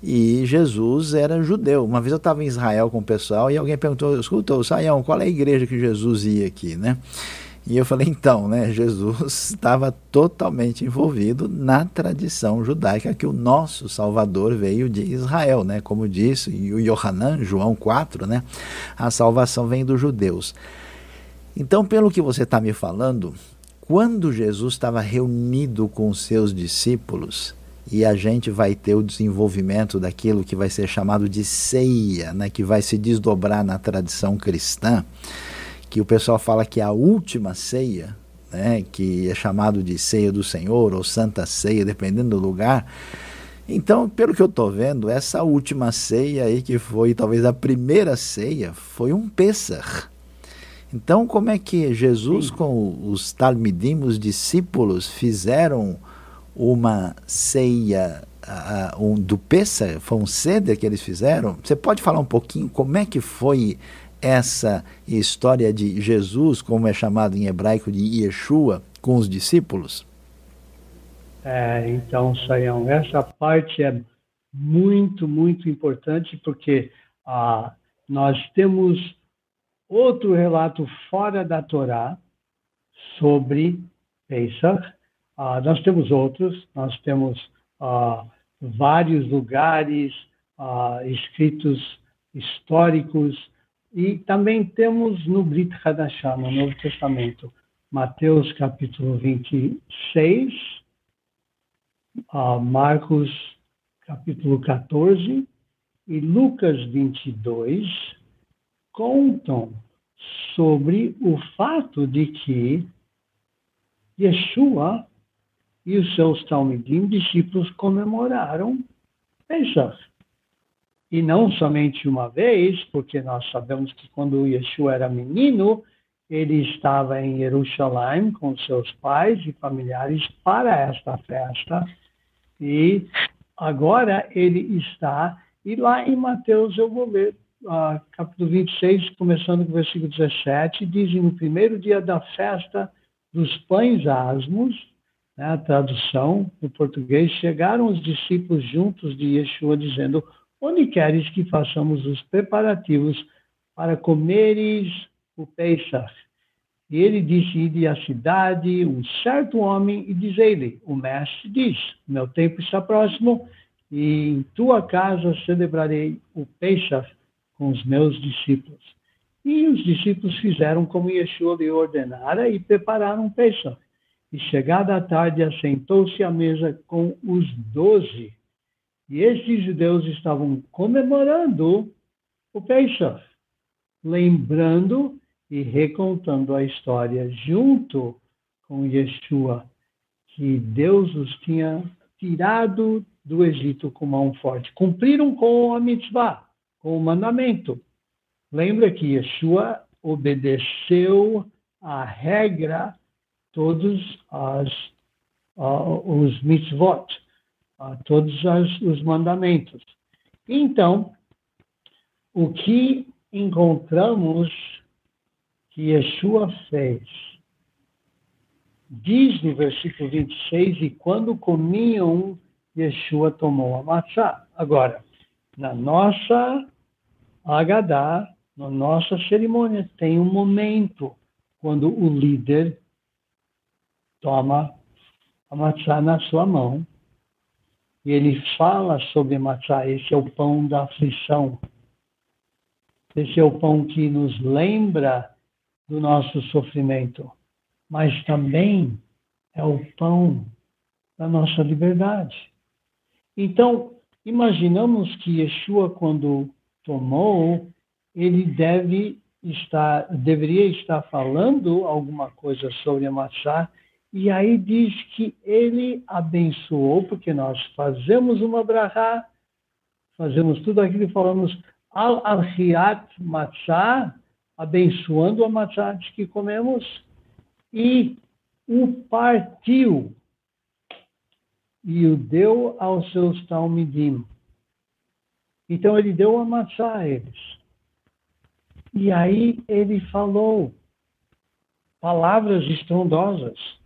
e Jesus era judeu. Uma vez eu estava em Israel com o pessoal e alguém perguntou, escuta, Saião, qual é a igreja que Jesus ia aqui, né? E eu falei, então, né, Jesus estava totalmente envolvido na tradição judaica que o nosso Salvador veio de Israel, né? Como disse o Yohanan, João 4, né? A salvação vem dos judeus. Então, pelo que você está me falando, quando Jesus estava reunido com os seus discípulos, e a gente vai ter o desenvolvimento daquilo que vai ser chamado de ceia, né, que vai se desdobrar na tradição cristã, que o pessoal fala que é a última ceia, né, que é chamado de ceia do Senhor ou santa ceia, dependendo do lugar. Então, pelo que eu estou vendo, essa última ceia aí, que foi talvez a primeira ceia, foi um Pessah. Então, como é que Jesus Sim. com os Talmidim, os discípulos, fizeram uma ceia uh, um, do Pessah? Foi um ceder que eles fizeram? Você pode falar um pouquinho como é que foi essa história de Jesus, como é chamado em hebraico de Yeshua, com os discípulos? É, então, Sayão, essa parte é muito, muito importante porque ah, nós temos outro relato fora da Torá sobre Pesach. Ah, nós temos outros, nós temos ah, vários lugares ah, escritos históricos e também temos no Brit Hadashah, no Novo Testamento, Mateus capítulo 26, uh, Marcos capítulo 14 e Lucas 22 contam sobre o fato de que Yeshua e os seus Talmidim, discípulos, comemoraram Pesach. E não somente uma vez, porque nós sabemos que quando Yeshua era menino, ele estava em Jerusalém com seus pais e familiares para esta festa. E agora ele está, e lá em Mateus eu vou ler, uh, capítulo 26, começando com o versículo 17, diz: No primeiro dia da festa dos pães asmos, né, a tradução no português, chegaram os discípulos juntos de Yeshua, dizendo: Onde queres que façamos os preparativos para comeres o Pesach? E ele disse: Ide à cidade, um certo homem, e diz ele: O mestre diz: Meu tempo está próximo, e em tua casa celebrarei o Pesach com os meus discípulos. E os discípulos fizeram como Yeshua lhe ordenara e prepararam o Pesach. E chegada a tarde, assentou-se à mesa com os doze. E estes judeus estavam comemorando o Pesach, lembrando e recontando a história junto com Yeshua, que Deus os tinha tirado do Egito com mão forte. Cumpriram com a mitzvah, com o mandamento. Lembra que Yeshua obedeceu a regra, todos as, uh, os mitzvot, uh, todos as, os mandamentos. Então, o que encontramos que Yeshua fez. Diz no versículo 26, e quando comiam, Yeshua tomou a matzá. Agora, na nossa Agadá, na nossa cerimônia, tem um momento quando o líder toma a matzá na sua mão e ele fala sobre matzá. Esse é o pão da aflição. Esse é o pão que nos lembra do nosso sofrimento, mas também é o pão da nossa liberdade. Então, imaginamos que Yeshua, quando tomou, ele deve estar, deveria estar falando alguma coisa sobre a matzá, e aí diz que ele abençoou, porque nós fazemos uma brahá, fazemos tudo aquilo que falamos, al-arhiat matzah, abençoando a matzah que comemos, e o partiu e o deu aos seus talmidim. Então ele deu a matzah a eles. E aí ele falou palavras estrondosas.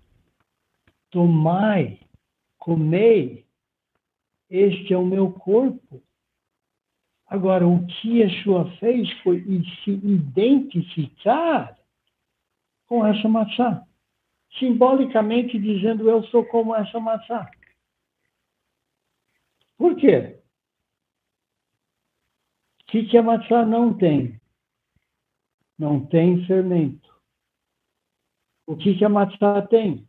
Tomai, comei, este é o meu corpo Agora, o que Yeshua fez foi se identificar com essa maçã, simbolicamente dizendo: Eu sou como essa maçã. Por quê? O que, que a maçã não tem? Não tem fermento. O que, que a matzá tem?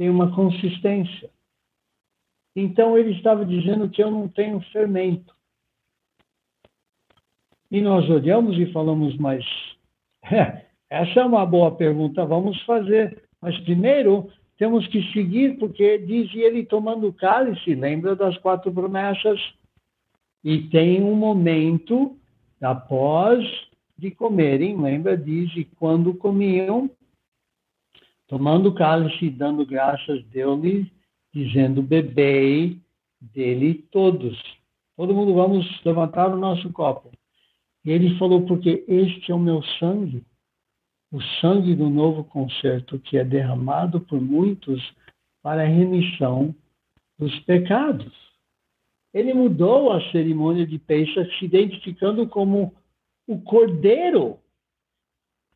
Tem uma consistência. Então ele estava dizendo que eu não tenho fermento. E nós olhamos e falamos, mas é, essa é uma boa pergunta, vamos fazer. Mas primeiro temos que seguir, porque diz ele tomando cálice, lembra das quatro promessas? E tem um momento após de comerem, lembra? Diz, e quando comiam, tomando o cálice e dando graças, deu-lhe, dizendo, bebei dele todos. Todo mundo vamos levantar o nosso copo. E ele falou, porque este é o meu sangue, o sangue do novo concerto, que é derramado por muitos para a remissão dos pecados. Ele mudou a cerimônia de Pesach, se identificando como o cordeiro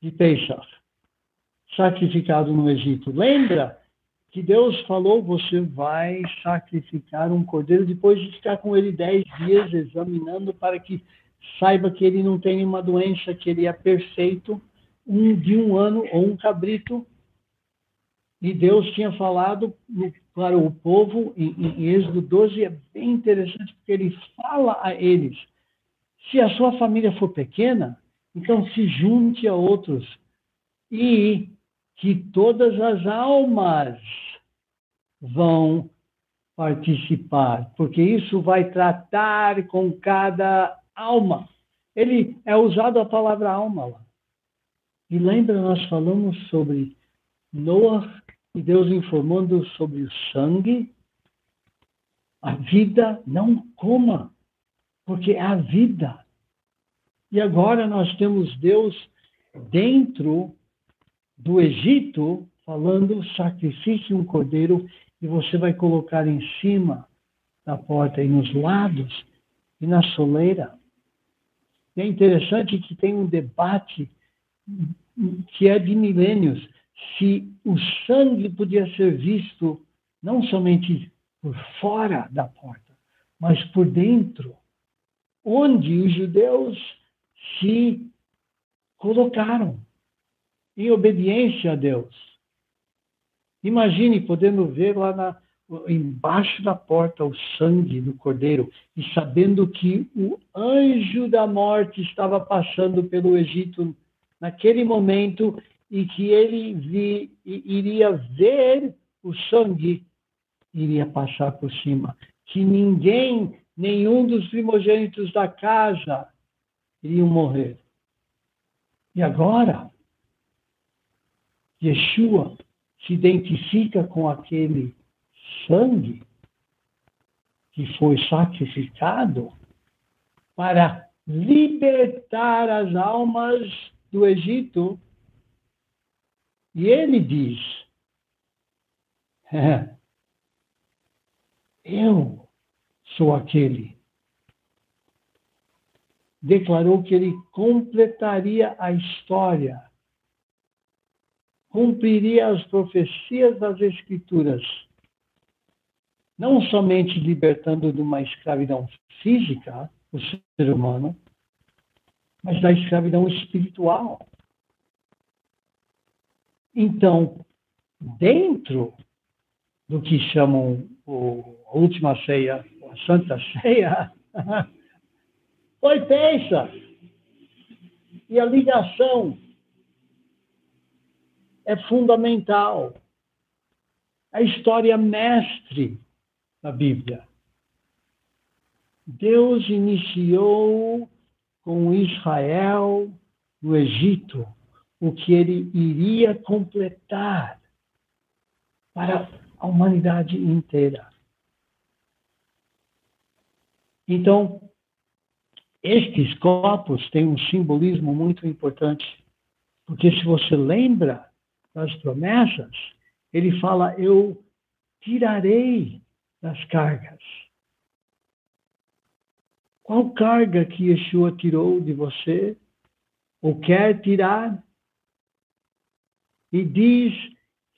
de Pesach, sacrificado no Egito. Lembra que Deus falou: você vai sacrificar um cordeiro depois de ficar com ele dez dias examinando para que saiba que ele não tem nenhuma doença, que ele é perfeito, um de um ano ou um cabrito. E Deus tinha falado para o povo em, em Êxodo 12, é bem interessante, porque ele fala a eles: se a sua família for pequena, então se junte a outros e que todas as almas vão participar, porque isso vai tratar com cada alma. Ele é usado a palavra alma lá. E lembra, nós falamos sobre Noah e Deus informando sobre o sangue. A vida não coma, porque é a vida. E agora nós temos Deus dentro do Egito falando sacrifício um cordeiro e você vai colocar em cima da porta e nos lados e na soleira. E é interessante que tem um debate que é de milênios se o sangue podia ser visto não somente por fora da porta, mas por dentro, onde os judeus se colocaram em obediência a Deus. Imagine podendo ver lá na, embaixo da porta o sangue do cordeiro e sabendo que o anjo da morte estava passando pelo Egito naquele momento e que ele vi, iria ver o sangue, iria passar por cima. Que ninguém, nenhum dos primogênitos da casa, iriam morrer. E agora, Yeshua se identifica com aquele sangue que foi sacrificado para libertar as almas do Egito. E ele diz: é, Eu sou aquele. Declarou que ele completaria a história cumpriria as profecias das Escrituras, não somente libertando de uma escravidão física o ser humano, mas da escravidão espiritual. Então, dentro do que chamam o, a última ceia, a Santa Ceia, foi pensa. E a ligação é fundamental. A história mestre da Bíblia. Deus iniciou com Israel no Egito o que ele iria completar para a humanidade inteira. Então, estes copos têm um simbolismo muito importante, porque se você lembra das promessas, ele fala: Eu tirarei das cargas. Qual carga que Yeshua tirou de você? Ou quer tirar? E diz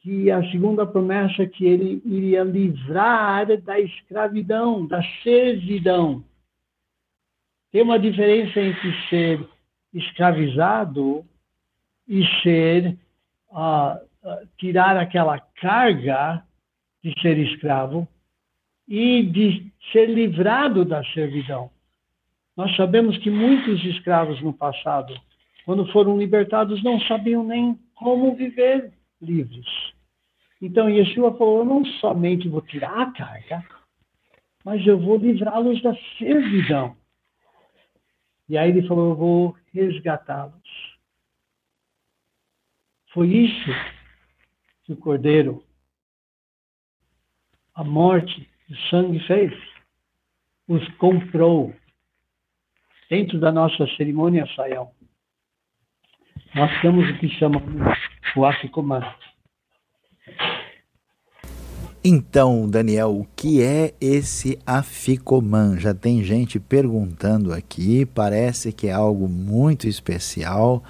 que a segunda promessa é que ele iria livrar da escravidão, da servidão. Tem uma diferença entre ser escravizado e ser a, tirar aquela carga de ser escravo e de ser livrado da servidão. Nós sabemos que muitos escravos no passado, quando foram libertados, não sabiam nem como viver livres. Então Yeshua falou: não somente vou tirar a carga, mas eu vou livrá-los da servidão. E aí ele falou: Eu vou resgatá-los. Foi isso que o Cordeiro, a morte, o sangue fez. Os comprou. dentro da nossa cerimônia saião, nós temos o que chamamos o afikoman. Então, Daniel, o que é esse afikoman? Já tem gente perguntando aqui, parece que é algo muito especial.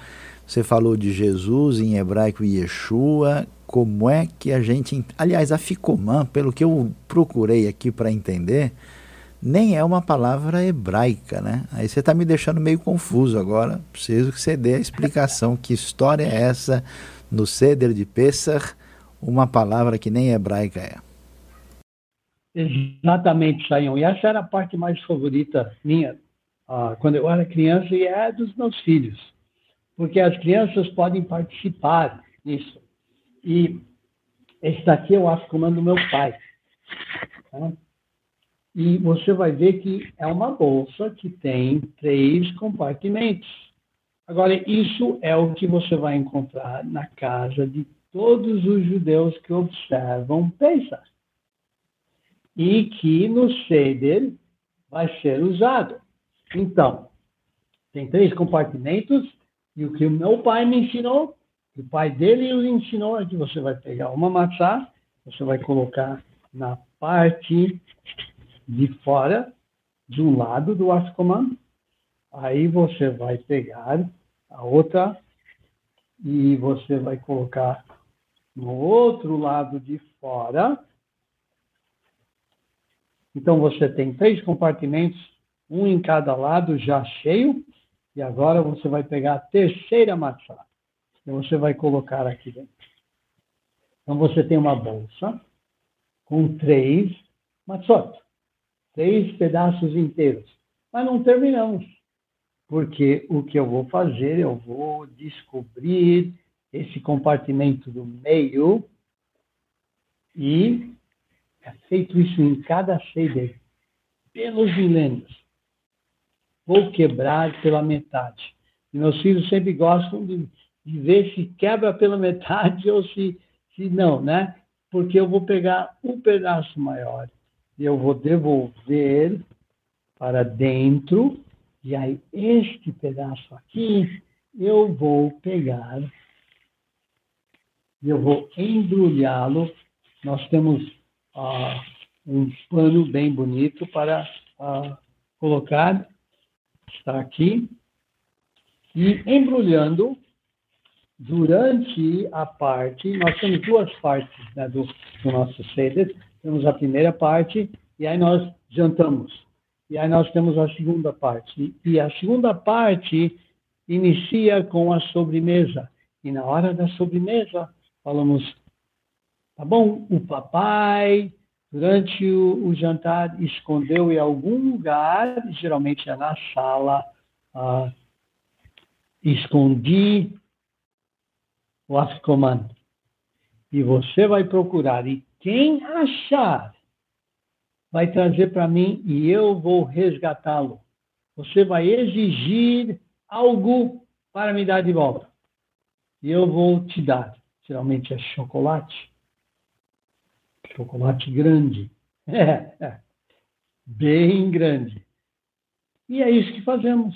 Você falou de Jesus em hebraico Yeshua. Como é que a gente. Aliás, afikoman, pelo que eu procurei aqui para entender, nem é uma palavra hebraica, né? Aí você está me deixando meio confuso agora. Preciso que você dê a explicação. que história é essa no Seder de Pesach, uma palavra que nem hebraica é? Exatamente, Sayão. E essa era a parte mais favorita minha uh, quando eu era criança e é dos meus filhos. Porque as crianças podem participar nisso. E esse daqui acho comando do meu pai. Tá? e você vai ver que é uma bolsa que tem três compartimentos. Agora, isso é o que você vai encontrar na casa de todos os judeus que observam Pesach. E que no Seder vai ser usado. Então, tem três compartimentos, e o que o meu pai me ensinou, o pai dele nos ensinou, é que você vai pegar uma maçã, você vai colocar na parte de fora, de um lado do Ascoman, aí você vai pegar a outra e você vai colocar no outro lado de fora. Então você tem três compartimentos, um em cada lado já cheio, e agora você vai pegar a terceira maçã e você vai colocar aqui dentro. Então você tem uma bolsa com três maçotes três pedaços inteiros. Mas não terminamos, porque o que eu vou fazer, eu vou descobrir esse compartimento do meio e é feito isso em cada sede pelos milênios. Vou quebrar pela metade. E meus filhos sempre gostam de, de ver se quebra pela metade ou se, se não, né? Porque eu vou pegar um pedaço maior e eu vou devolver para dentro, e aí este pedaço aqui eu vou pegar e eu vou embrulhá-lo. Nós temos ah, um pano bem bonito para ah, colocar, está aqui, e embrulhando durante a parte, nós temos duas partes né, do, do nosso seder, temos a primeira parte e aí nós jantamos. E aí nós temos a segunda parte. E a segunda parte inicia com a sobremesa. E na hora da sobremesa, falamos, tá bom, o papai, durante o, o jantar, escondeu em algum lugar, geralmente é na sala, ah, escondi o afcoman. E você vai procurar. E quem achar vai trazer para mim e eu vou resgatá-lo. Você vai exigir algo para me dar de volta. E eu vou te dar. Geralmente é chocolate. Chocolate grande. É, é. Bem grande. E é isso que fazemos.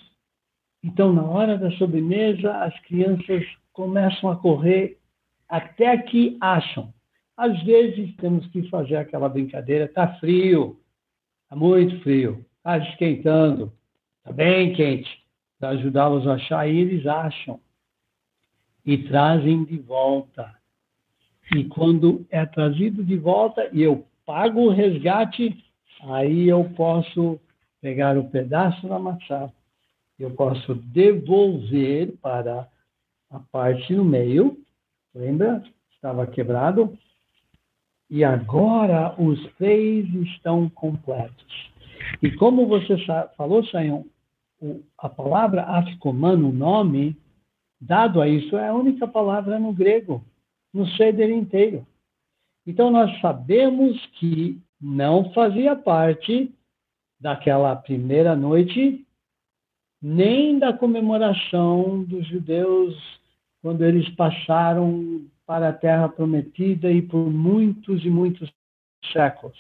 Então, na hora da sobremesa, as crianças começam a correr até que acham. Às vezes temos que fazer aquela brincadeira, está frio, está muito frio, está esquentando, está bem quente, para ajudá-los a achar, e eles acham e trazem de volta. E quando é trazido de volta e eu pago o resgate, aí eu posso pegar o pedaço da maçã, eu posso devolver para a parte no meio, lembra? Estava quebrado, e agora os três estão completos. E como você falou, Sayão, a palavra afikoman, o nome dado a isso, é a única palavra no grego, no ceder inteiro. Então nós sabemos que não fazia parte daquela primeira noite, nem da comemoração dos judeus quando eles passaram para a terra prometida e por muitos e muitos séculos,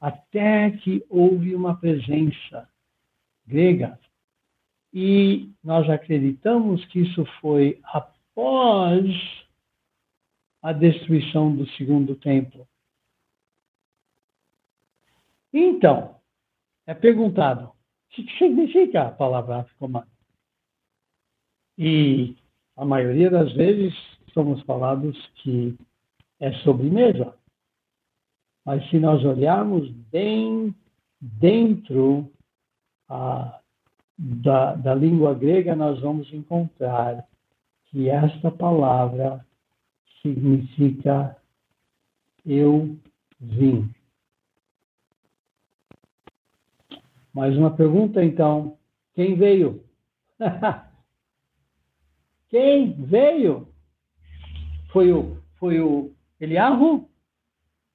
até que houve uma presença grega e nós acreditamos que isso foi após a destruição do segundo templo. Então, é perguntado, o que significa a palavra Afikoman? E a maioria das vezes somos falados que é sobremesa. Mas se nós olharmos bem dentro da, da língua grega, nós vamos encontrar que esta palavra significa eu vim. Mais uma pergunta, então. Quem veio? Quem veio? Foi o, foi o Eliarro?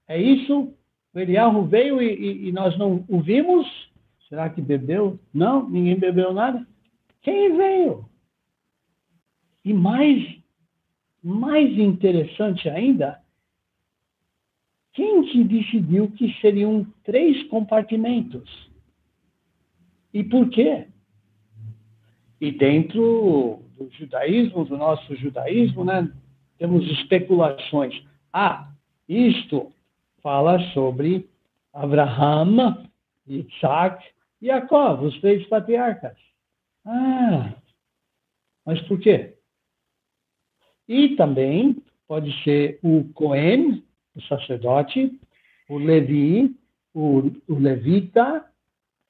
É isso? O Eliarro veio e, e, e nós não o vimos? Será que bebeu? Não, ninguém bebeu nada. Quem veio? E mais, mais interessante ainda, quem que decidiu que seriam três compartimentos? E por quê? E dentro do judaísmo, do nosso judaísmo, né, temos especulações. Ah, isto fala sobre Abraham, Isaac e Jacob, os três patriarcas. Ah, mas por quê? E também pode ser o Cohen, o sacerdote, o Levi, o, o levita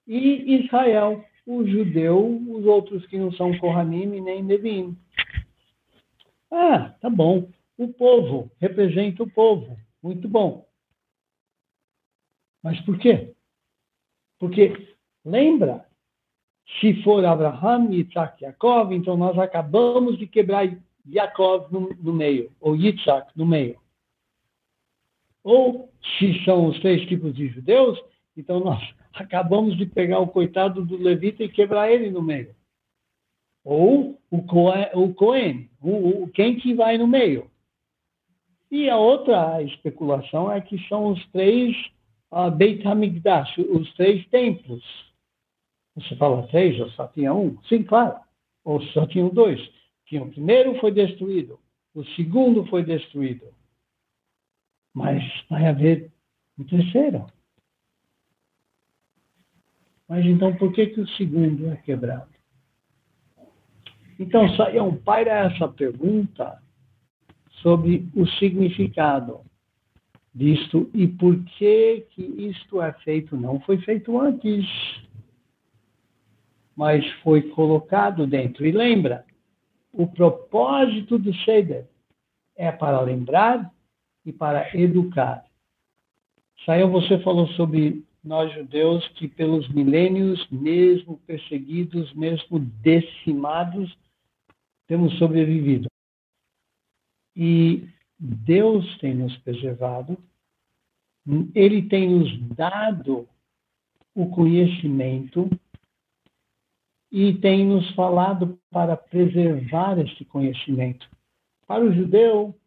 e Israel, o judeu, os outros que não são Kohanim nem Levim. Ah, tá bom. O povo representa o povo. Muito bom. Mas por quê? Porque, lembra, se for Abraham, Isaac e Jacob, então nós acabamos de quebrar Jacob no, no meio, ou Isaac no meio. Ou, se são os três tipos de judeus, então nós acabamos de pegar o coitado do levita e quebrar ele no meio. Ou o Cohen, o, Cohen, o, o quem que vai no meio. E a outra especulação é que são os três uh, Beit HaMikdash, os três templos. Você fala três, ou só tinha um? Sim, claro. Ou só tinham dois. Tinha o primeiro foi destruído, o segundo foi destruído. Mas vai haver um terceiro. Mas então por que, que o segundo é quebrado? Então, Saião paira essa pergunta sobre o significado disto e por que, que isto é feito. Não foi feito antes, mas foi colocado dentro. E lembra, o propósito do Seder é para lembrar e para educar. Saião, você falou sobre nós judeus que pelos milênios, mesmo perseguidos, mesmo decimados, temos sobrevivido. E Deus tem nos preservado, Ele tem nos dado o conhecimento e tem nos falado para preservar este conhecimento. Para o judeu,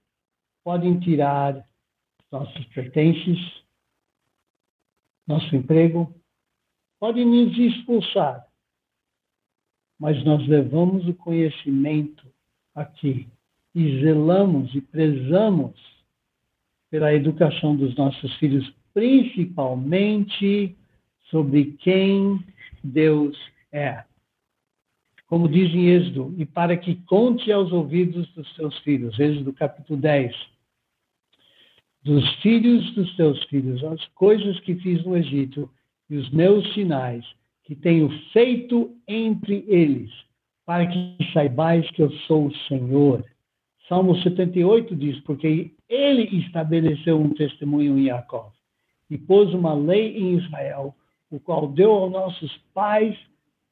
podem tirar nossos pertences, nosso emprego, pode nos expulsar, mas nós levamos o conhecimento aqui e zelamos e prezamos pela educação dos nossos filhos, principalmente sobre quem Deus é. Como diz em Êxodo, e para que conte aos ouvidos dos seus filhos, Êxodo capítulo 10, dos filhos dos teus filhos, as coisas que fiz no Egito e os meus sinais que tenho feito entre eles, para que saibais que eu sou o Senhor. Salmo 78 diz: Porque ele estabeleceu um testemunho em Jacó e pôs uma lei em Israel, o qual deu aos nossos pais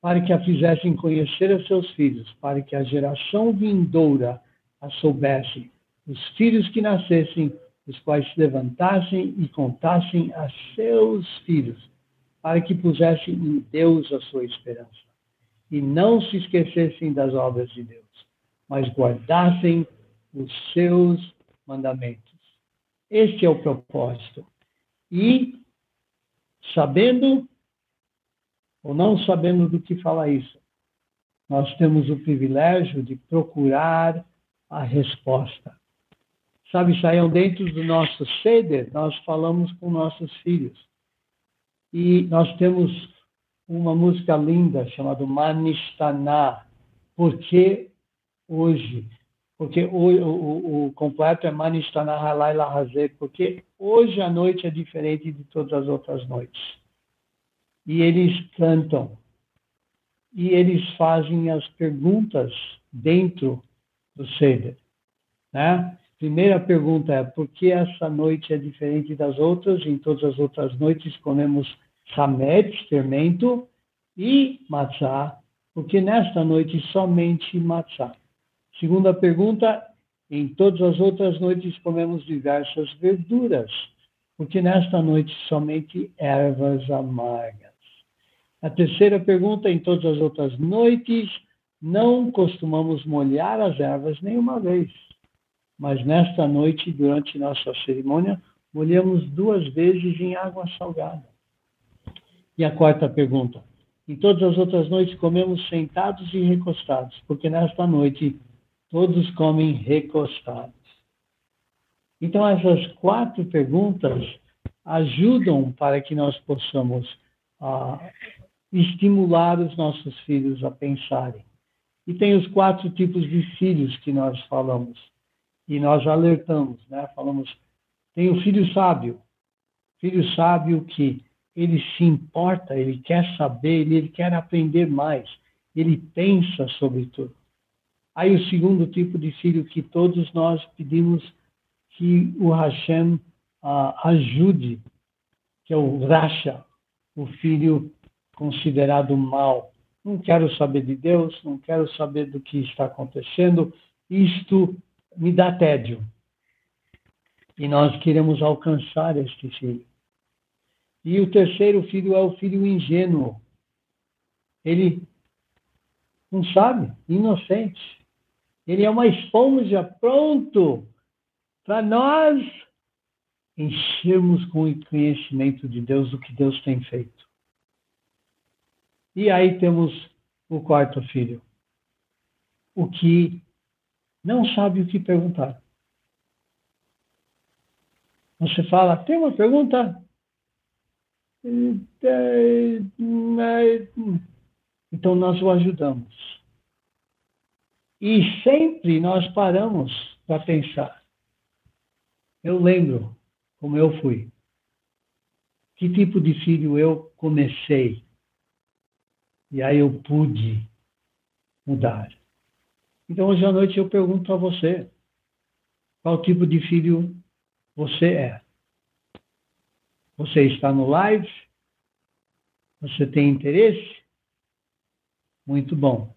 para que a fizessem conhecer a seus filhos, para que a geração vindoura a soubesse, os filhos que nascessem os quais se levantassem e contassem a seus filhos, para que pusessem em Deus a sua esperança, e não se esquecessem das obras de Deus, mas guardassem os seus mandamentos. Este é o propósito. E, sabendo ou não sabendo do que fala isso, nós temos o privilégio de procurar a resposta. Sabe, saiam dentro do nosso ceder, nós falamos com nossos filhos. E nós temos uma música linda chamada Manistana, porque hoje, porque o, o, o completo é Manistana Halai Lahazé, porque hoje a noite é diferente de todas as outras noites. E eles cantam, e eles fazem as perguntas dentro do Seder. Né? Primeira pergunta é: por que essa noite é diferente das outras? Em todas as outras noites comemos hamet, fermento, e matzá, porque nesta noite somente matzá. Segunda pergunta: em todas as outras noites comemos diversas verduras, porque nesta noite somente ervas amargas. A terceira pergunta: em todas as outras noites não costumamos molhar as ervas nenhuma vez, mas nesta noite, durante nossa cerimônia, molhamos duas vezes em água salgada. E a quarta pergunta: em todas as outras noites comemos sentados e recostados, porque nesta noite todos comem recostados. Então, essas quatro perguntas ajudam para que nós possamos ah, estimular os nossos filhos a pensarem. E tem os quatro tipos de filhos que nós falamos. E nós alertamos, né? Falamos, tem o filho sábio. Filho sábio que ele se importa, ele quer saber, ele quer aprender mais. Ele pensa sobre tudo. Aí o segundo tipo de filho que todos nós pedimos que o Hashem uh, ajude, que é o Rasha, o filho considerado mal, não quero saber de Deus, não quero saber do que está acontecendo, isto me dá tédio. E nós queremos alcançar este filho. E o terceiro filho é o filho ingênuo. Ele não sabe, inocente. Ele é uma esponja pronto para nós enchermos com o conhecimento de Deus o que Deus tem feito. E aí temos o quarto filho, o que não sabe o que perguntar. Você fala, tem uma pergunta? Então nós o ajudamos. E sempre nós paramos para pensar. Eu lembro como eu fui. Que tipo de filho eu comecei e aí eu pude mudar. Então, hoje à noite eu pergunto a você: qual tipo de filho você é? Você está no live? Você tem interesse? Muito bom.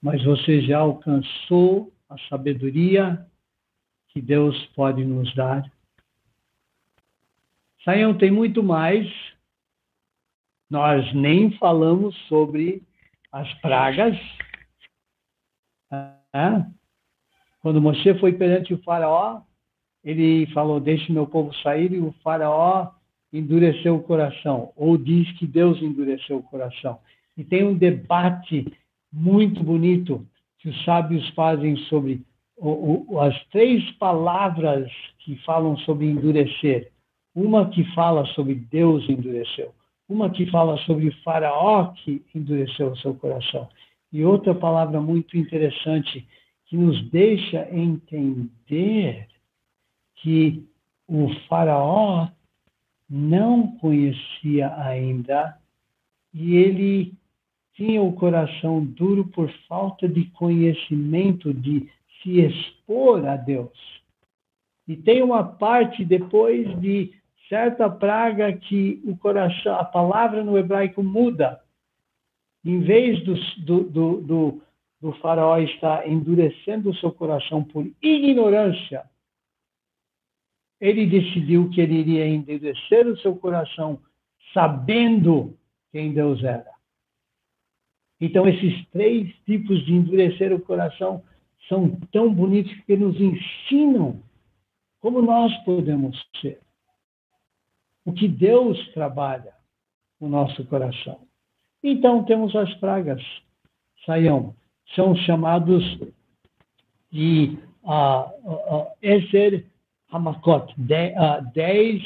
Mas você já alcançou a sabedoria que Deus pode nos dar? Saião tem muito mais nós nem falamos sobre as pragas. Né? Quando Moisés foi perante o faraó, ele falou, deixe meu povo sair, e o faraó endureceu o coração, ou diz que Deus endureceu o coração. E tem um debate muito bonito que os sábios fazem sobre o, o, as três palavras que falam sobre endurecer. Uma que fala sobre Deus endureceu, uma que fala sobre o faraó que endureceu o seu coração. E outra palavra muito interessante que nos deixa entender que o faraó não conhecia ainda e ele tinha o coração duro por falta de conhecimento de se expor a Deus. E tem uma parte depois de certa praga que o coração, a palavra no hebraico muda. Em vez do, do, do, do, do faraó estar endurecendo o seu coração por ignorância, ele decidiu que ele iria endurecer o seu coração sabendo quem Deus era. Então, esses três tipos de endurecer o coração são tão bonitos que nos ensinam como nós podemos ser o que Deus trabalha no nosso coração. Então temos as pragas, Saião, são chamados de uh, Ezer Hamakot, de, dez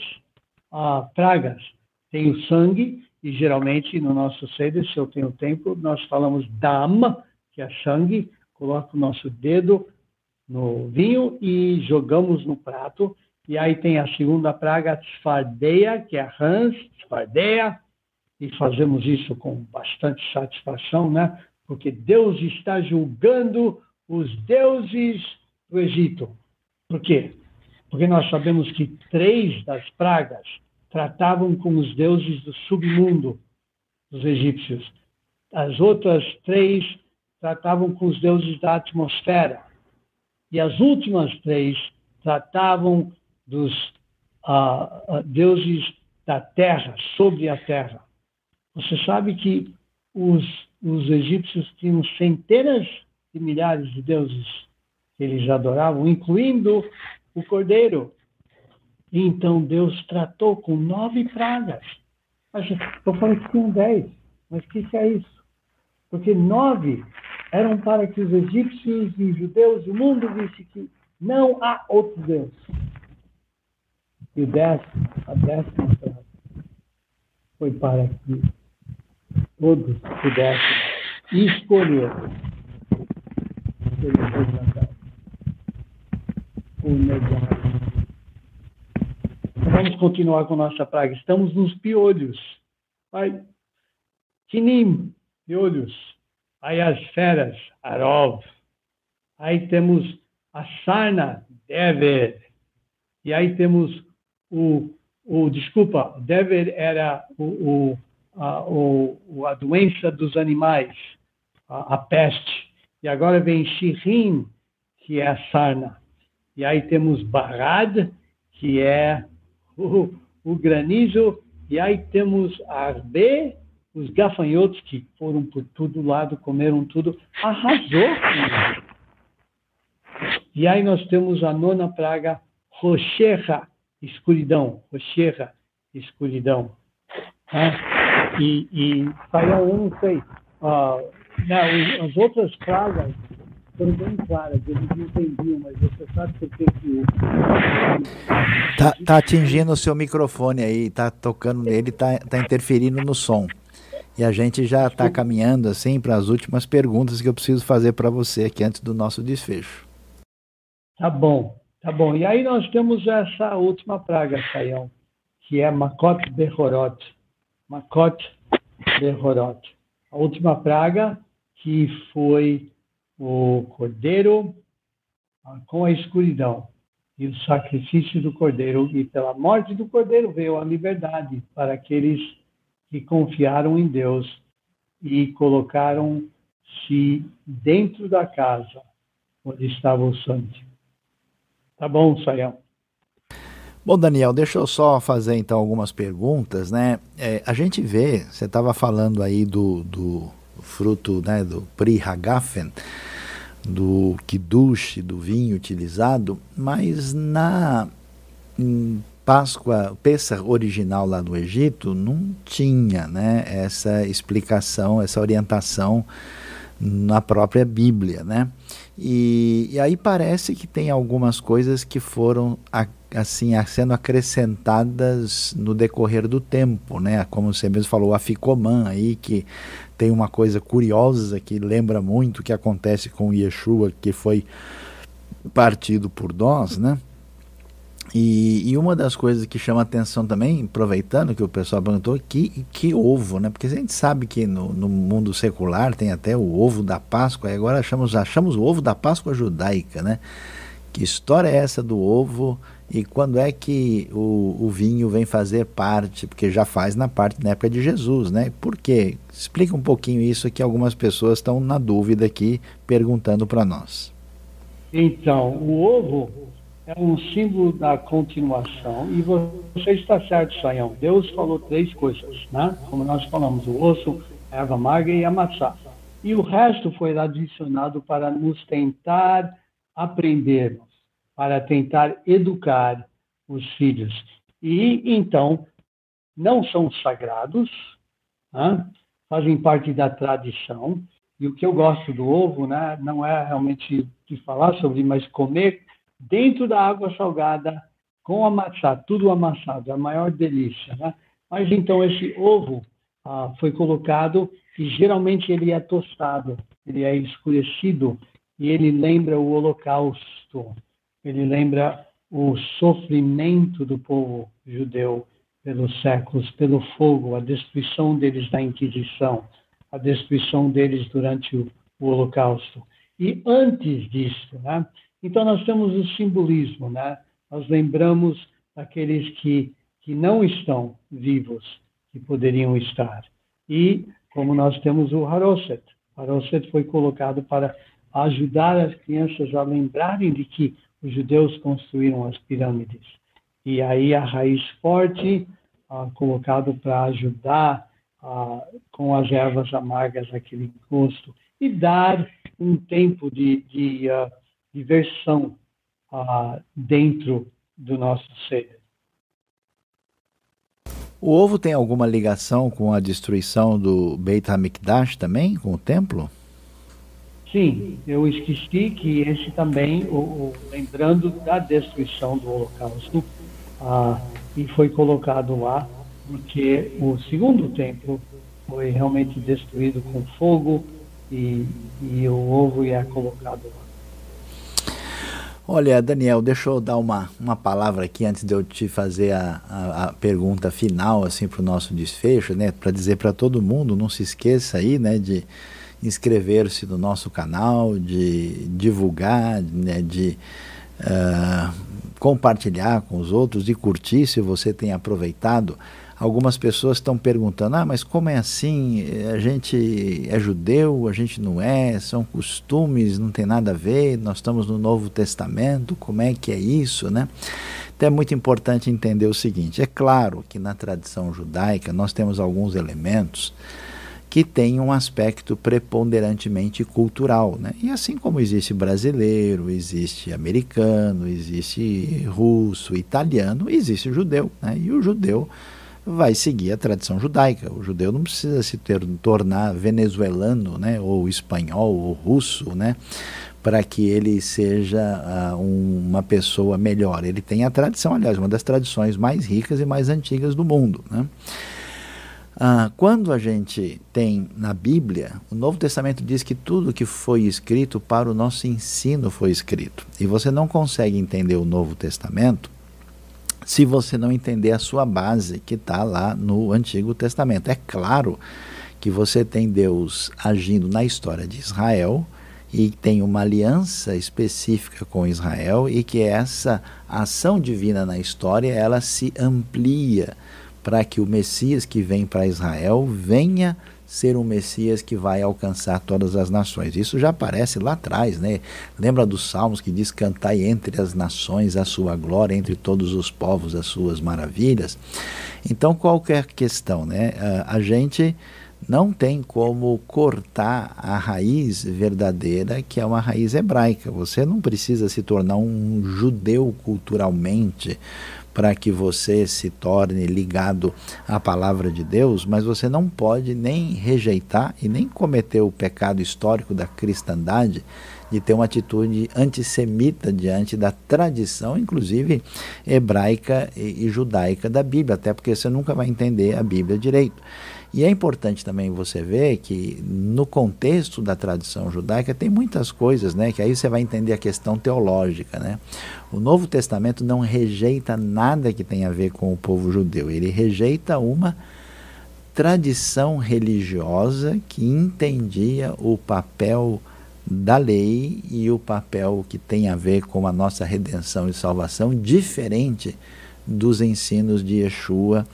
pragas. Tem o sangue, e geralmente no nosso sede, se eu tenho tempo, nós falamos dam, que é sangue, coloca o nosso dedo no vinho e jogamos no prato. E aí tem a segunda praga, Tzfardeia, que é Hans, Tzfardeia, e fazemos isso com bastante satisfação, né? Porque Deus está julgando os deuses do Egito. Por quê? Porque nós sabemos que três das pragas tratavam com os deuses do submundo dos egípcios. As outras três tratavam com os deuses da atmosfera. E as últimas três tratavam dos deuses da terra, sobre a terra. Você sabe que os, os egípcios tinham centenas de milhares de deuses que eles adoravam, incluindo o cordeiro. E então Deus tratou com nove pragas. Eu falei que tinham dez, mas o que, que é isso? Porque nove eram para que os egípcios e judeus, o mundo visse que não há outro Deus. E o décimo, a décima praga foi para que todos pudessem escolher o melhor. Vamos continuar com nossa praga. Estamos nos piolhos. Ai, Kinim, piolhos. Aí as feras, Arov. Aí temos a sarna, Dever. E aí temos o, o desculpa, Dever era o, o, a, o, a doença dos animais, a, a, peste. E agora vem Shirin, que é a sarna. E aí temos Barad, que é o, o granizo. E aí temos Arbe, os gafanhotos que foram por todo lado, comeram tudo, arrasou. E aí nós temos a nona praga, Rochecha, escuridão, Rochecha, escuridão. É? E, e saiu, eu não sei, uh, não, as outras pragas foram bem claras, eles entendiam, mas você sabe por que que... Tá, tá atingindo o seu microfone aí, tá tocando nele, tá, tá interferindo no som. E a gente já está caminhando assim para as últimas perguntas que eu preciso fazer para você aqui antes do nosso desfecho. Tá bom, tá bom. E aí nós temos essa última praga, Saião, que é Makot Behorot. Makot Behorot. A última praga que foi o cordeiro ah, com a escuridão e o sacrifício do cordeiro. E pela morte do cordeiro veio a liberdade para aqueles que confiaram em Deus e colocaram-se dentro da casa onde estava o santo. Tá bom, Sayão? Bom, Daniel, deixa eu só fazer então algumas perguntas, né? É, a gente vê, você estava falando aí do, do fruto, né, do Pri Hagafen, do Kiddush, do vinho utilizado, mas na Páscoa, Pesach original lá no Egito, não tinha né, essa explicação, essa orientação na própria Bíblia, né? E, e, aí parece que tem algumas coisas que foram assim sendo acrescentadas no decorrer do tempo, né? Como você mesmo falou, a Ficomã aí que tem uma coisa curiosa que lembra muito o que acontece com Yeshua que foi partido por nós, né? E, e, uma das coisas que chama atenção também, aproveitando que o pessoal perguntou, que, que ovo, né? Porque a gente sabe que no, no mundo secular tem até o ovo da Páscoa, e agora achamos, achamos o ovo da Páscoa judaica, né? Que história é essa do ovo e quando é que o, o vinho vem fazer parte? Porque já faz na parte na época de Jesus, né? Por quê? Explica um pouquinho isso que algumas pessoas estão na dúvida aqui perguntando para nós. Então, o ovo é um símbolo da continuação e você está certo, Sayão. Deus falou três coisas, né? Como nós falamos, o osso, a erva amarga e a maçã. E o resto foi adicionado para nos tentar aprendermos, para tentar educar os filhos. E então, não são sagrados, né? fazem parte da tradição. E o que eu gosto do ovo, né, não é realmente de falar sobre, mas comer dentro da água salgada com amassado, tudo amassado, a maior delícia, né? Mas então esse ovo ah, foi colocado e geralmente ele é tostado, ele é escurecido e ele lembra o holocausto, ele lembra o sofrimento do povo judeu pelos séculos, pelo fogo, a destruição deles da Inquisição, a destruição deles durante o, o Holocausto. E antes disso, né? Então nós temos o simbolismo, né? Nós lembramos daqueles que, que não estão vivos, que poderiam estar. E como nós temos o Haroset, Haroset foi colocado para ajudar as crianças a lembrarem de que os judeus construíram as pirâmides. E aí a raiz forte, ah, colocado para ajudar ah, com as ervas amargas aquele gosto e dar um tempo de, de uh, diversão uh, dentro do nosso ser. O ovo tem alguma ligação com a destruição do Beit HaMikdash também, com o templo? Sim, eu esqueci que esse também, o, o, lembrando da destruição do Holocausto, ah, e foi colocado lá, porque o segundo templo foi realmente destruído com fogo e, e o ovo ia colocado lá. Olha, Daniel, deixa eu dar uma, uma palavra aqui antes de eu te fazer a, a, a pergunta final assim para o nosso desfecho, né? Para dizer para todo mundo, não se esqueça aí, né, de inscrever-se no nosso canal, de divulgar, né, de uh, compartilhar com os outros, de curtir se você tem aproveitado. Algumas pessoas estão perguntando: ah, mas como é assim? A gente é judeu, a gente não é, são costumes, não tem nada a ver, nós estamos no Novo Testamento, como é que é isso, né? Então é muito importante entender o seguinte: é claro que na tradição judaica nós temos alguns elementos que tem um aspecto preponderantemente cultural. Né? E assim como existe brasileiro, existe americano, existe russo, italiano, existe judeu. Né? E o judeu vai seguir a tradição judaica. O judeu não precisa se ter, tornar venezuelano, né? ou espanhol, ou russo, né? para que ele seja uh, um, uma pessoa melhor. Ele tem a tradição, aliás, uma das tradições mais ricas e mais antigas do mundo. Né? Ah, quando a gente tem na Bíblia, o Novo Testamento diz que tudo que foi escrito para o nosso ensino foi escrito. E você não consegue entender o Novo Testamento se você não entender a sua base que está lá no Antigo Testamento. É claro que você tem Deus agindo na história de Israel e tem uma aliança específica com Israel e que essa ação divina na história ela se amplia para que o Messias que vem para Israel venha ser um Messias que vai alcançar todas as nações. Isso já aparece lá atrás, né? Lembra dos Salmos que diz: Cantai entre as nações a sua glória, entre todos os povos as suas maravilhas. Então, qualquer questão, né? A gente não tem como cortar a raiz verdadeira, que é uma raiz hebraica. Você não precisa se tornar um judeu culturalmente para que você se torne ligado à palavra de Deus, mas você não pode nem rejeitar e nem cometer o pecado histórico da cristandade de ter uma atitude antissemita diante da tradição, inclusive hebraica e, judaica da Bíblia, até porque você nunca vai entender a Bíblia direito. E é importante também você ver que no contexto da tradição judaica tem muitas coisas, né, que aí você vai entender a questão teológica, né? O Novo Testamento não rejeita nada que tenha a ver com o povo judeu, ele rejeita uma tradição religiosa que entendia o papel da lei e o papel que tem a ver com a nossa redenção e salvação diferente dos ensinos de Yeshua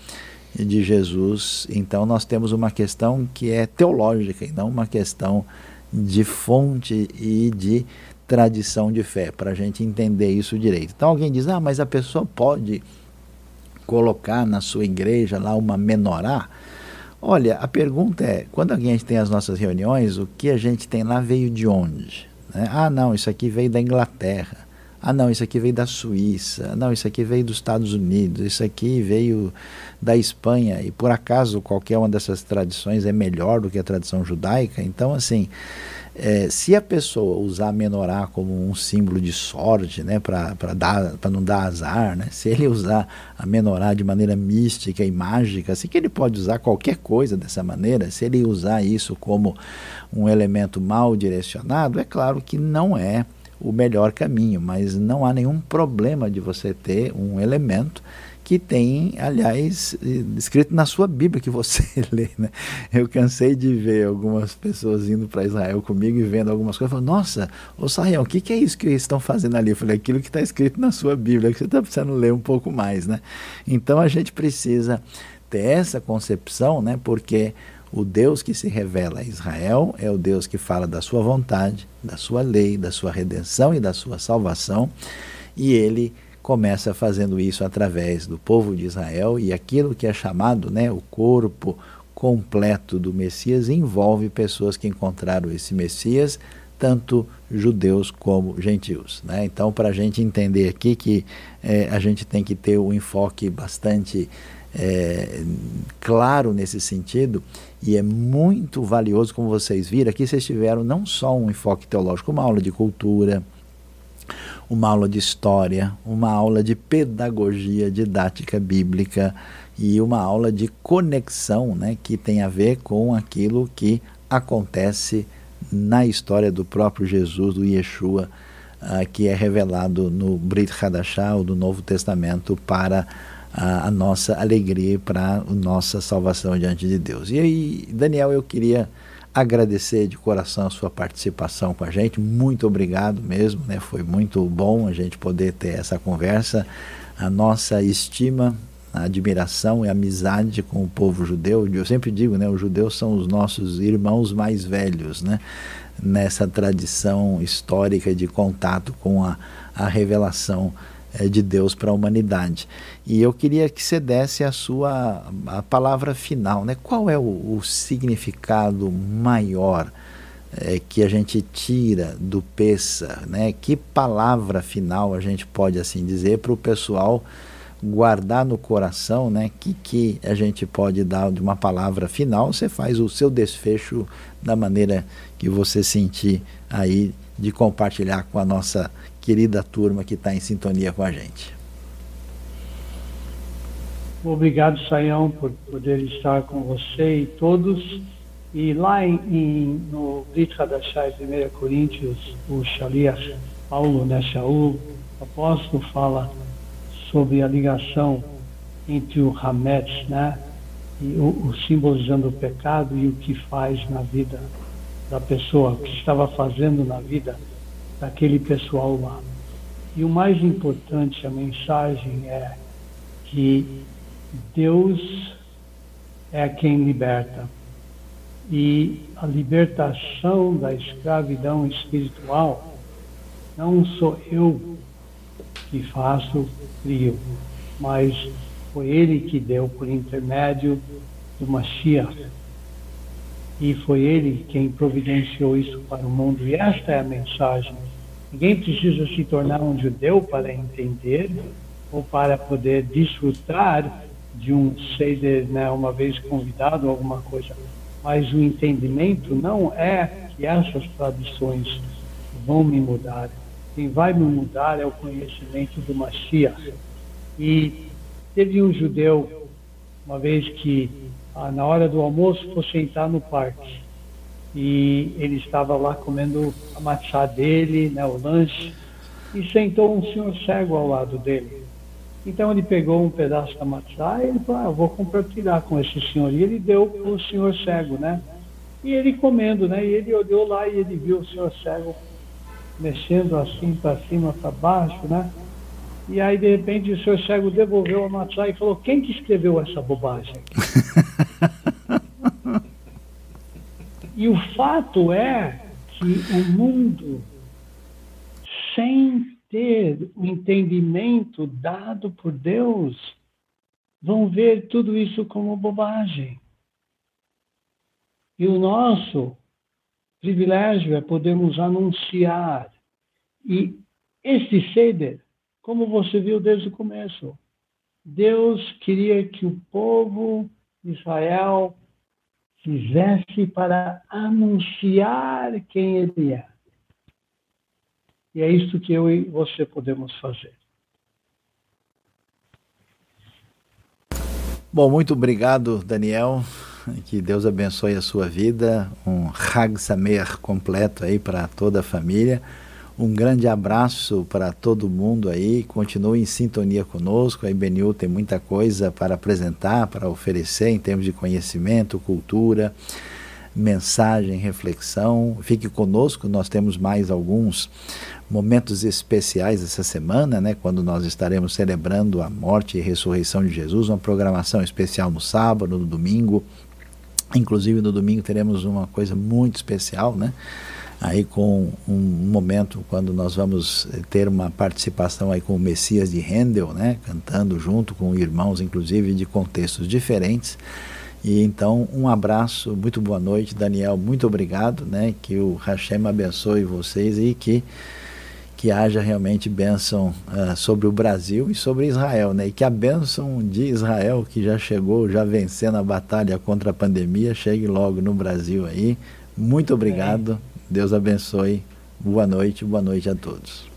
de Jesus. Então nós temos uma questão que é teológica e não uma questão de fonte e de tradição de fé, para a gente entender isso direito. Então alguém diz, ah, mas a pessoa pode colocar na sua igreja lá uma menorá? Olha, a pergunta é, quando a gente tem as nossas reuniões, o que a gente tem lá veio de onde? Né? Ah, não, isso aqui veio da Inglaterra. Ah, não, isso aqui veio da Suíça. Não, isso aqui veio dos Estados Unidos. Isso aqui veio da Espanha. E por acaso qualquer uma dessas tradições é melhor do que a tradição judaica? Então, assim, é, se a pessoa usar a menorá como um símbolo de sorte, né, para não dar azar, né, se ele usar a menorá de maneira mística e mágica, assim que ele pode usar qualquer coisa dessa maneira, se ele usar isso como um elemento mal direcionado, é claro que não é o melhor caminho, mas não há nenhum problema de você ter um elemento que tem, aliás, escrito na sua Bíblia que você lê. Né? Eu cansei de ver algumas pessoas indo para Israel comigo e vendo algumas coisas. Falei, nossa, ô Saião, o que, que é isso que eles estão fazendo ali? Eu falei, aquilo que está escrito na sua Bíblia, que você está precisando ler um pouco mais. Né? Então a gente precisa ter essa concepção, né? porque o Deus que se revela a Israel é o Deus que fala da sua vontade, da sua lei, da sua redenção e da sua salvação, e ele começa fazendo isso através do povo de Israel e aquilo que é chamado, né, o corpo completo do Messias envolve pessoas que encontraram esse Messias, tanto judeus como gentios. Né? Então, para a gente entender aqui que é, a gente tem que ter um enfoque bastante é, claro nesse sentido e é muito valioso, como vocês viram, aqui vocês tiveram não só um enfoque teológico, uma aula de cultura, uma aula de história, uma aula de pedagogia didática bíblica e uma aula de conexão né, que tem a ver com aquilo que acontece na história do próprio Jesus, do Yeshua, uh, que é revelado no Brit Hadashah, ou do Novo Testamento, para a, a nossa alegria, para a nossa salvação diante de Deus. E aí, Daniel, eu queria agradecer de coração a sua participação com a gente. Muito obrigado mesmo, né? Foi muito bom a gente poder ter essa conversa. A nossa estima, a admiração e amizade com o povo judeu. Eu sempre digo, né? Os judeus são os nossos irmãos mais velhos, né? Nessa tradição histórica de contato com a, a revelação é, de Deus para a humanidade. E eu queria que você desse a sua a palavra final, né? Qual é o, o significado maior é, que a gente tira do Peça, né? Que palavra final a gente pode assim dizer para o pessoal guardar no coração, né? Que que a gente pode dar de uma palavra final? Você faz o seu desfecho da maneira que você sentir aí de compartilhar com a nossa querida turma que está em sintonia com a gente. Obrigado, Saião, por poder estar com você e todos. E lá em, em, no Brit Hadashah, 1 Coríntios, o Shaliach Paulo, né, Shaul, o apóstolo, fala sobre a ligação entre o Hametz, né, e o, o simbolizando o pecado e o que faz na vida da pessoa, o que estava fazendo na vida daquele pessoal lá. E o mais importante, a mensagem é que Deus é quem liberta. E a libertação da escravidão espiritual não sou eu que faço, crio, mas foi Ele que deu por intermédio do Mashiach. E foi Ele quem providenciou isso para o mundo. E esta é a mensagem Ninguém precisa se tornar um judeu para entender ou para poder desfrutar de um ser, né, uma vez convidado, alguma coisa. Mas o entendimento não é que essas tradições vão me mudar. Quem vai me mudar é o conhecimento do Mashiach. E teve um judeu, uma vez que ah, na hora do almoço foi sentar no parque e ele estava lá comendo a matzá dele, né, o lanche, e sentou um senhor cego ao lado dele. Então ele pegou um pedaço da matzá e ele falou, ah, eu vou compartilhar com esse senhor. E ele deu para o senhor cego, né? E ele comendo, né? E ele olhou lá e ele viu o senhor cego mexendo assim para cima, para baixo, né? E aí, de repente, o senhor cego devolveu a matzá e falou, quem que escreveu essa bobagem? E o fato é que o mundo, sem ter o entendimento dado por Deus, vão ver tudo isso como bobagem. E o nosso privilégio é podermos anunciar e este Seder, como você viu desde o começo, Deus queria que o povo de Israel fizesse para anunciar quem ele é. E é isso que eu e você podemos fazer. Bom, muito obrigado, Daniel. Que Deus abençoe a sua vida. Um Hag Samer completo aí para toda a família. Um grande abraço para todo mundo aí. Continue em sintonia conosco. A IBNU tem muita coisa para apresentar, para oferecer em termos de conhecimento, cultura, mensagem, reflexão. Fique conosco, nós temos mais alguns momentos especiais essa semana, né, quando nós estaremos celebrando a morte e ressurreição de Jesus, uma programação especial no sábado, no domingo. Inclusive no domingo teremos uma coisa muito especial, né? Aí com um momento quando nós vamos ter uma participação aí com o Messias de Handel, né, cantando junto com irmãos inclusive de contextos diferentes. E então, um abraço, muito boa noite, Daniel, muito obrigado, né? Que o Hashem abençoe vocês e que que haja realmente bênção uh, sobre o Brasil e sobre Israel, né? E que a bênção de Israel, que já chegou, já vencendo a batalha contra a pandemia, chegue logo no Brasil aí. Muito obrigado. Deus abençoe. Boa noite, boa noite a todos.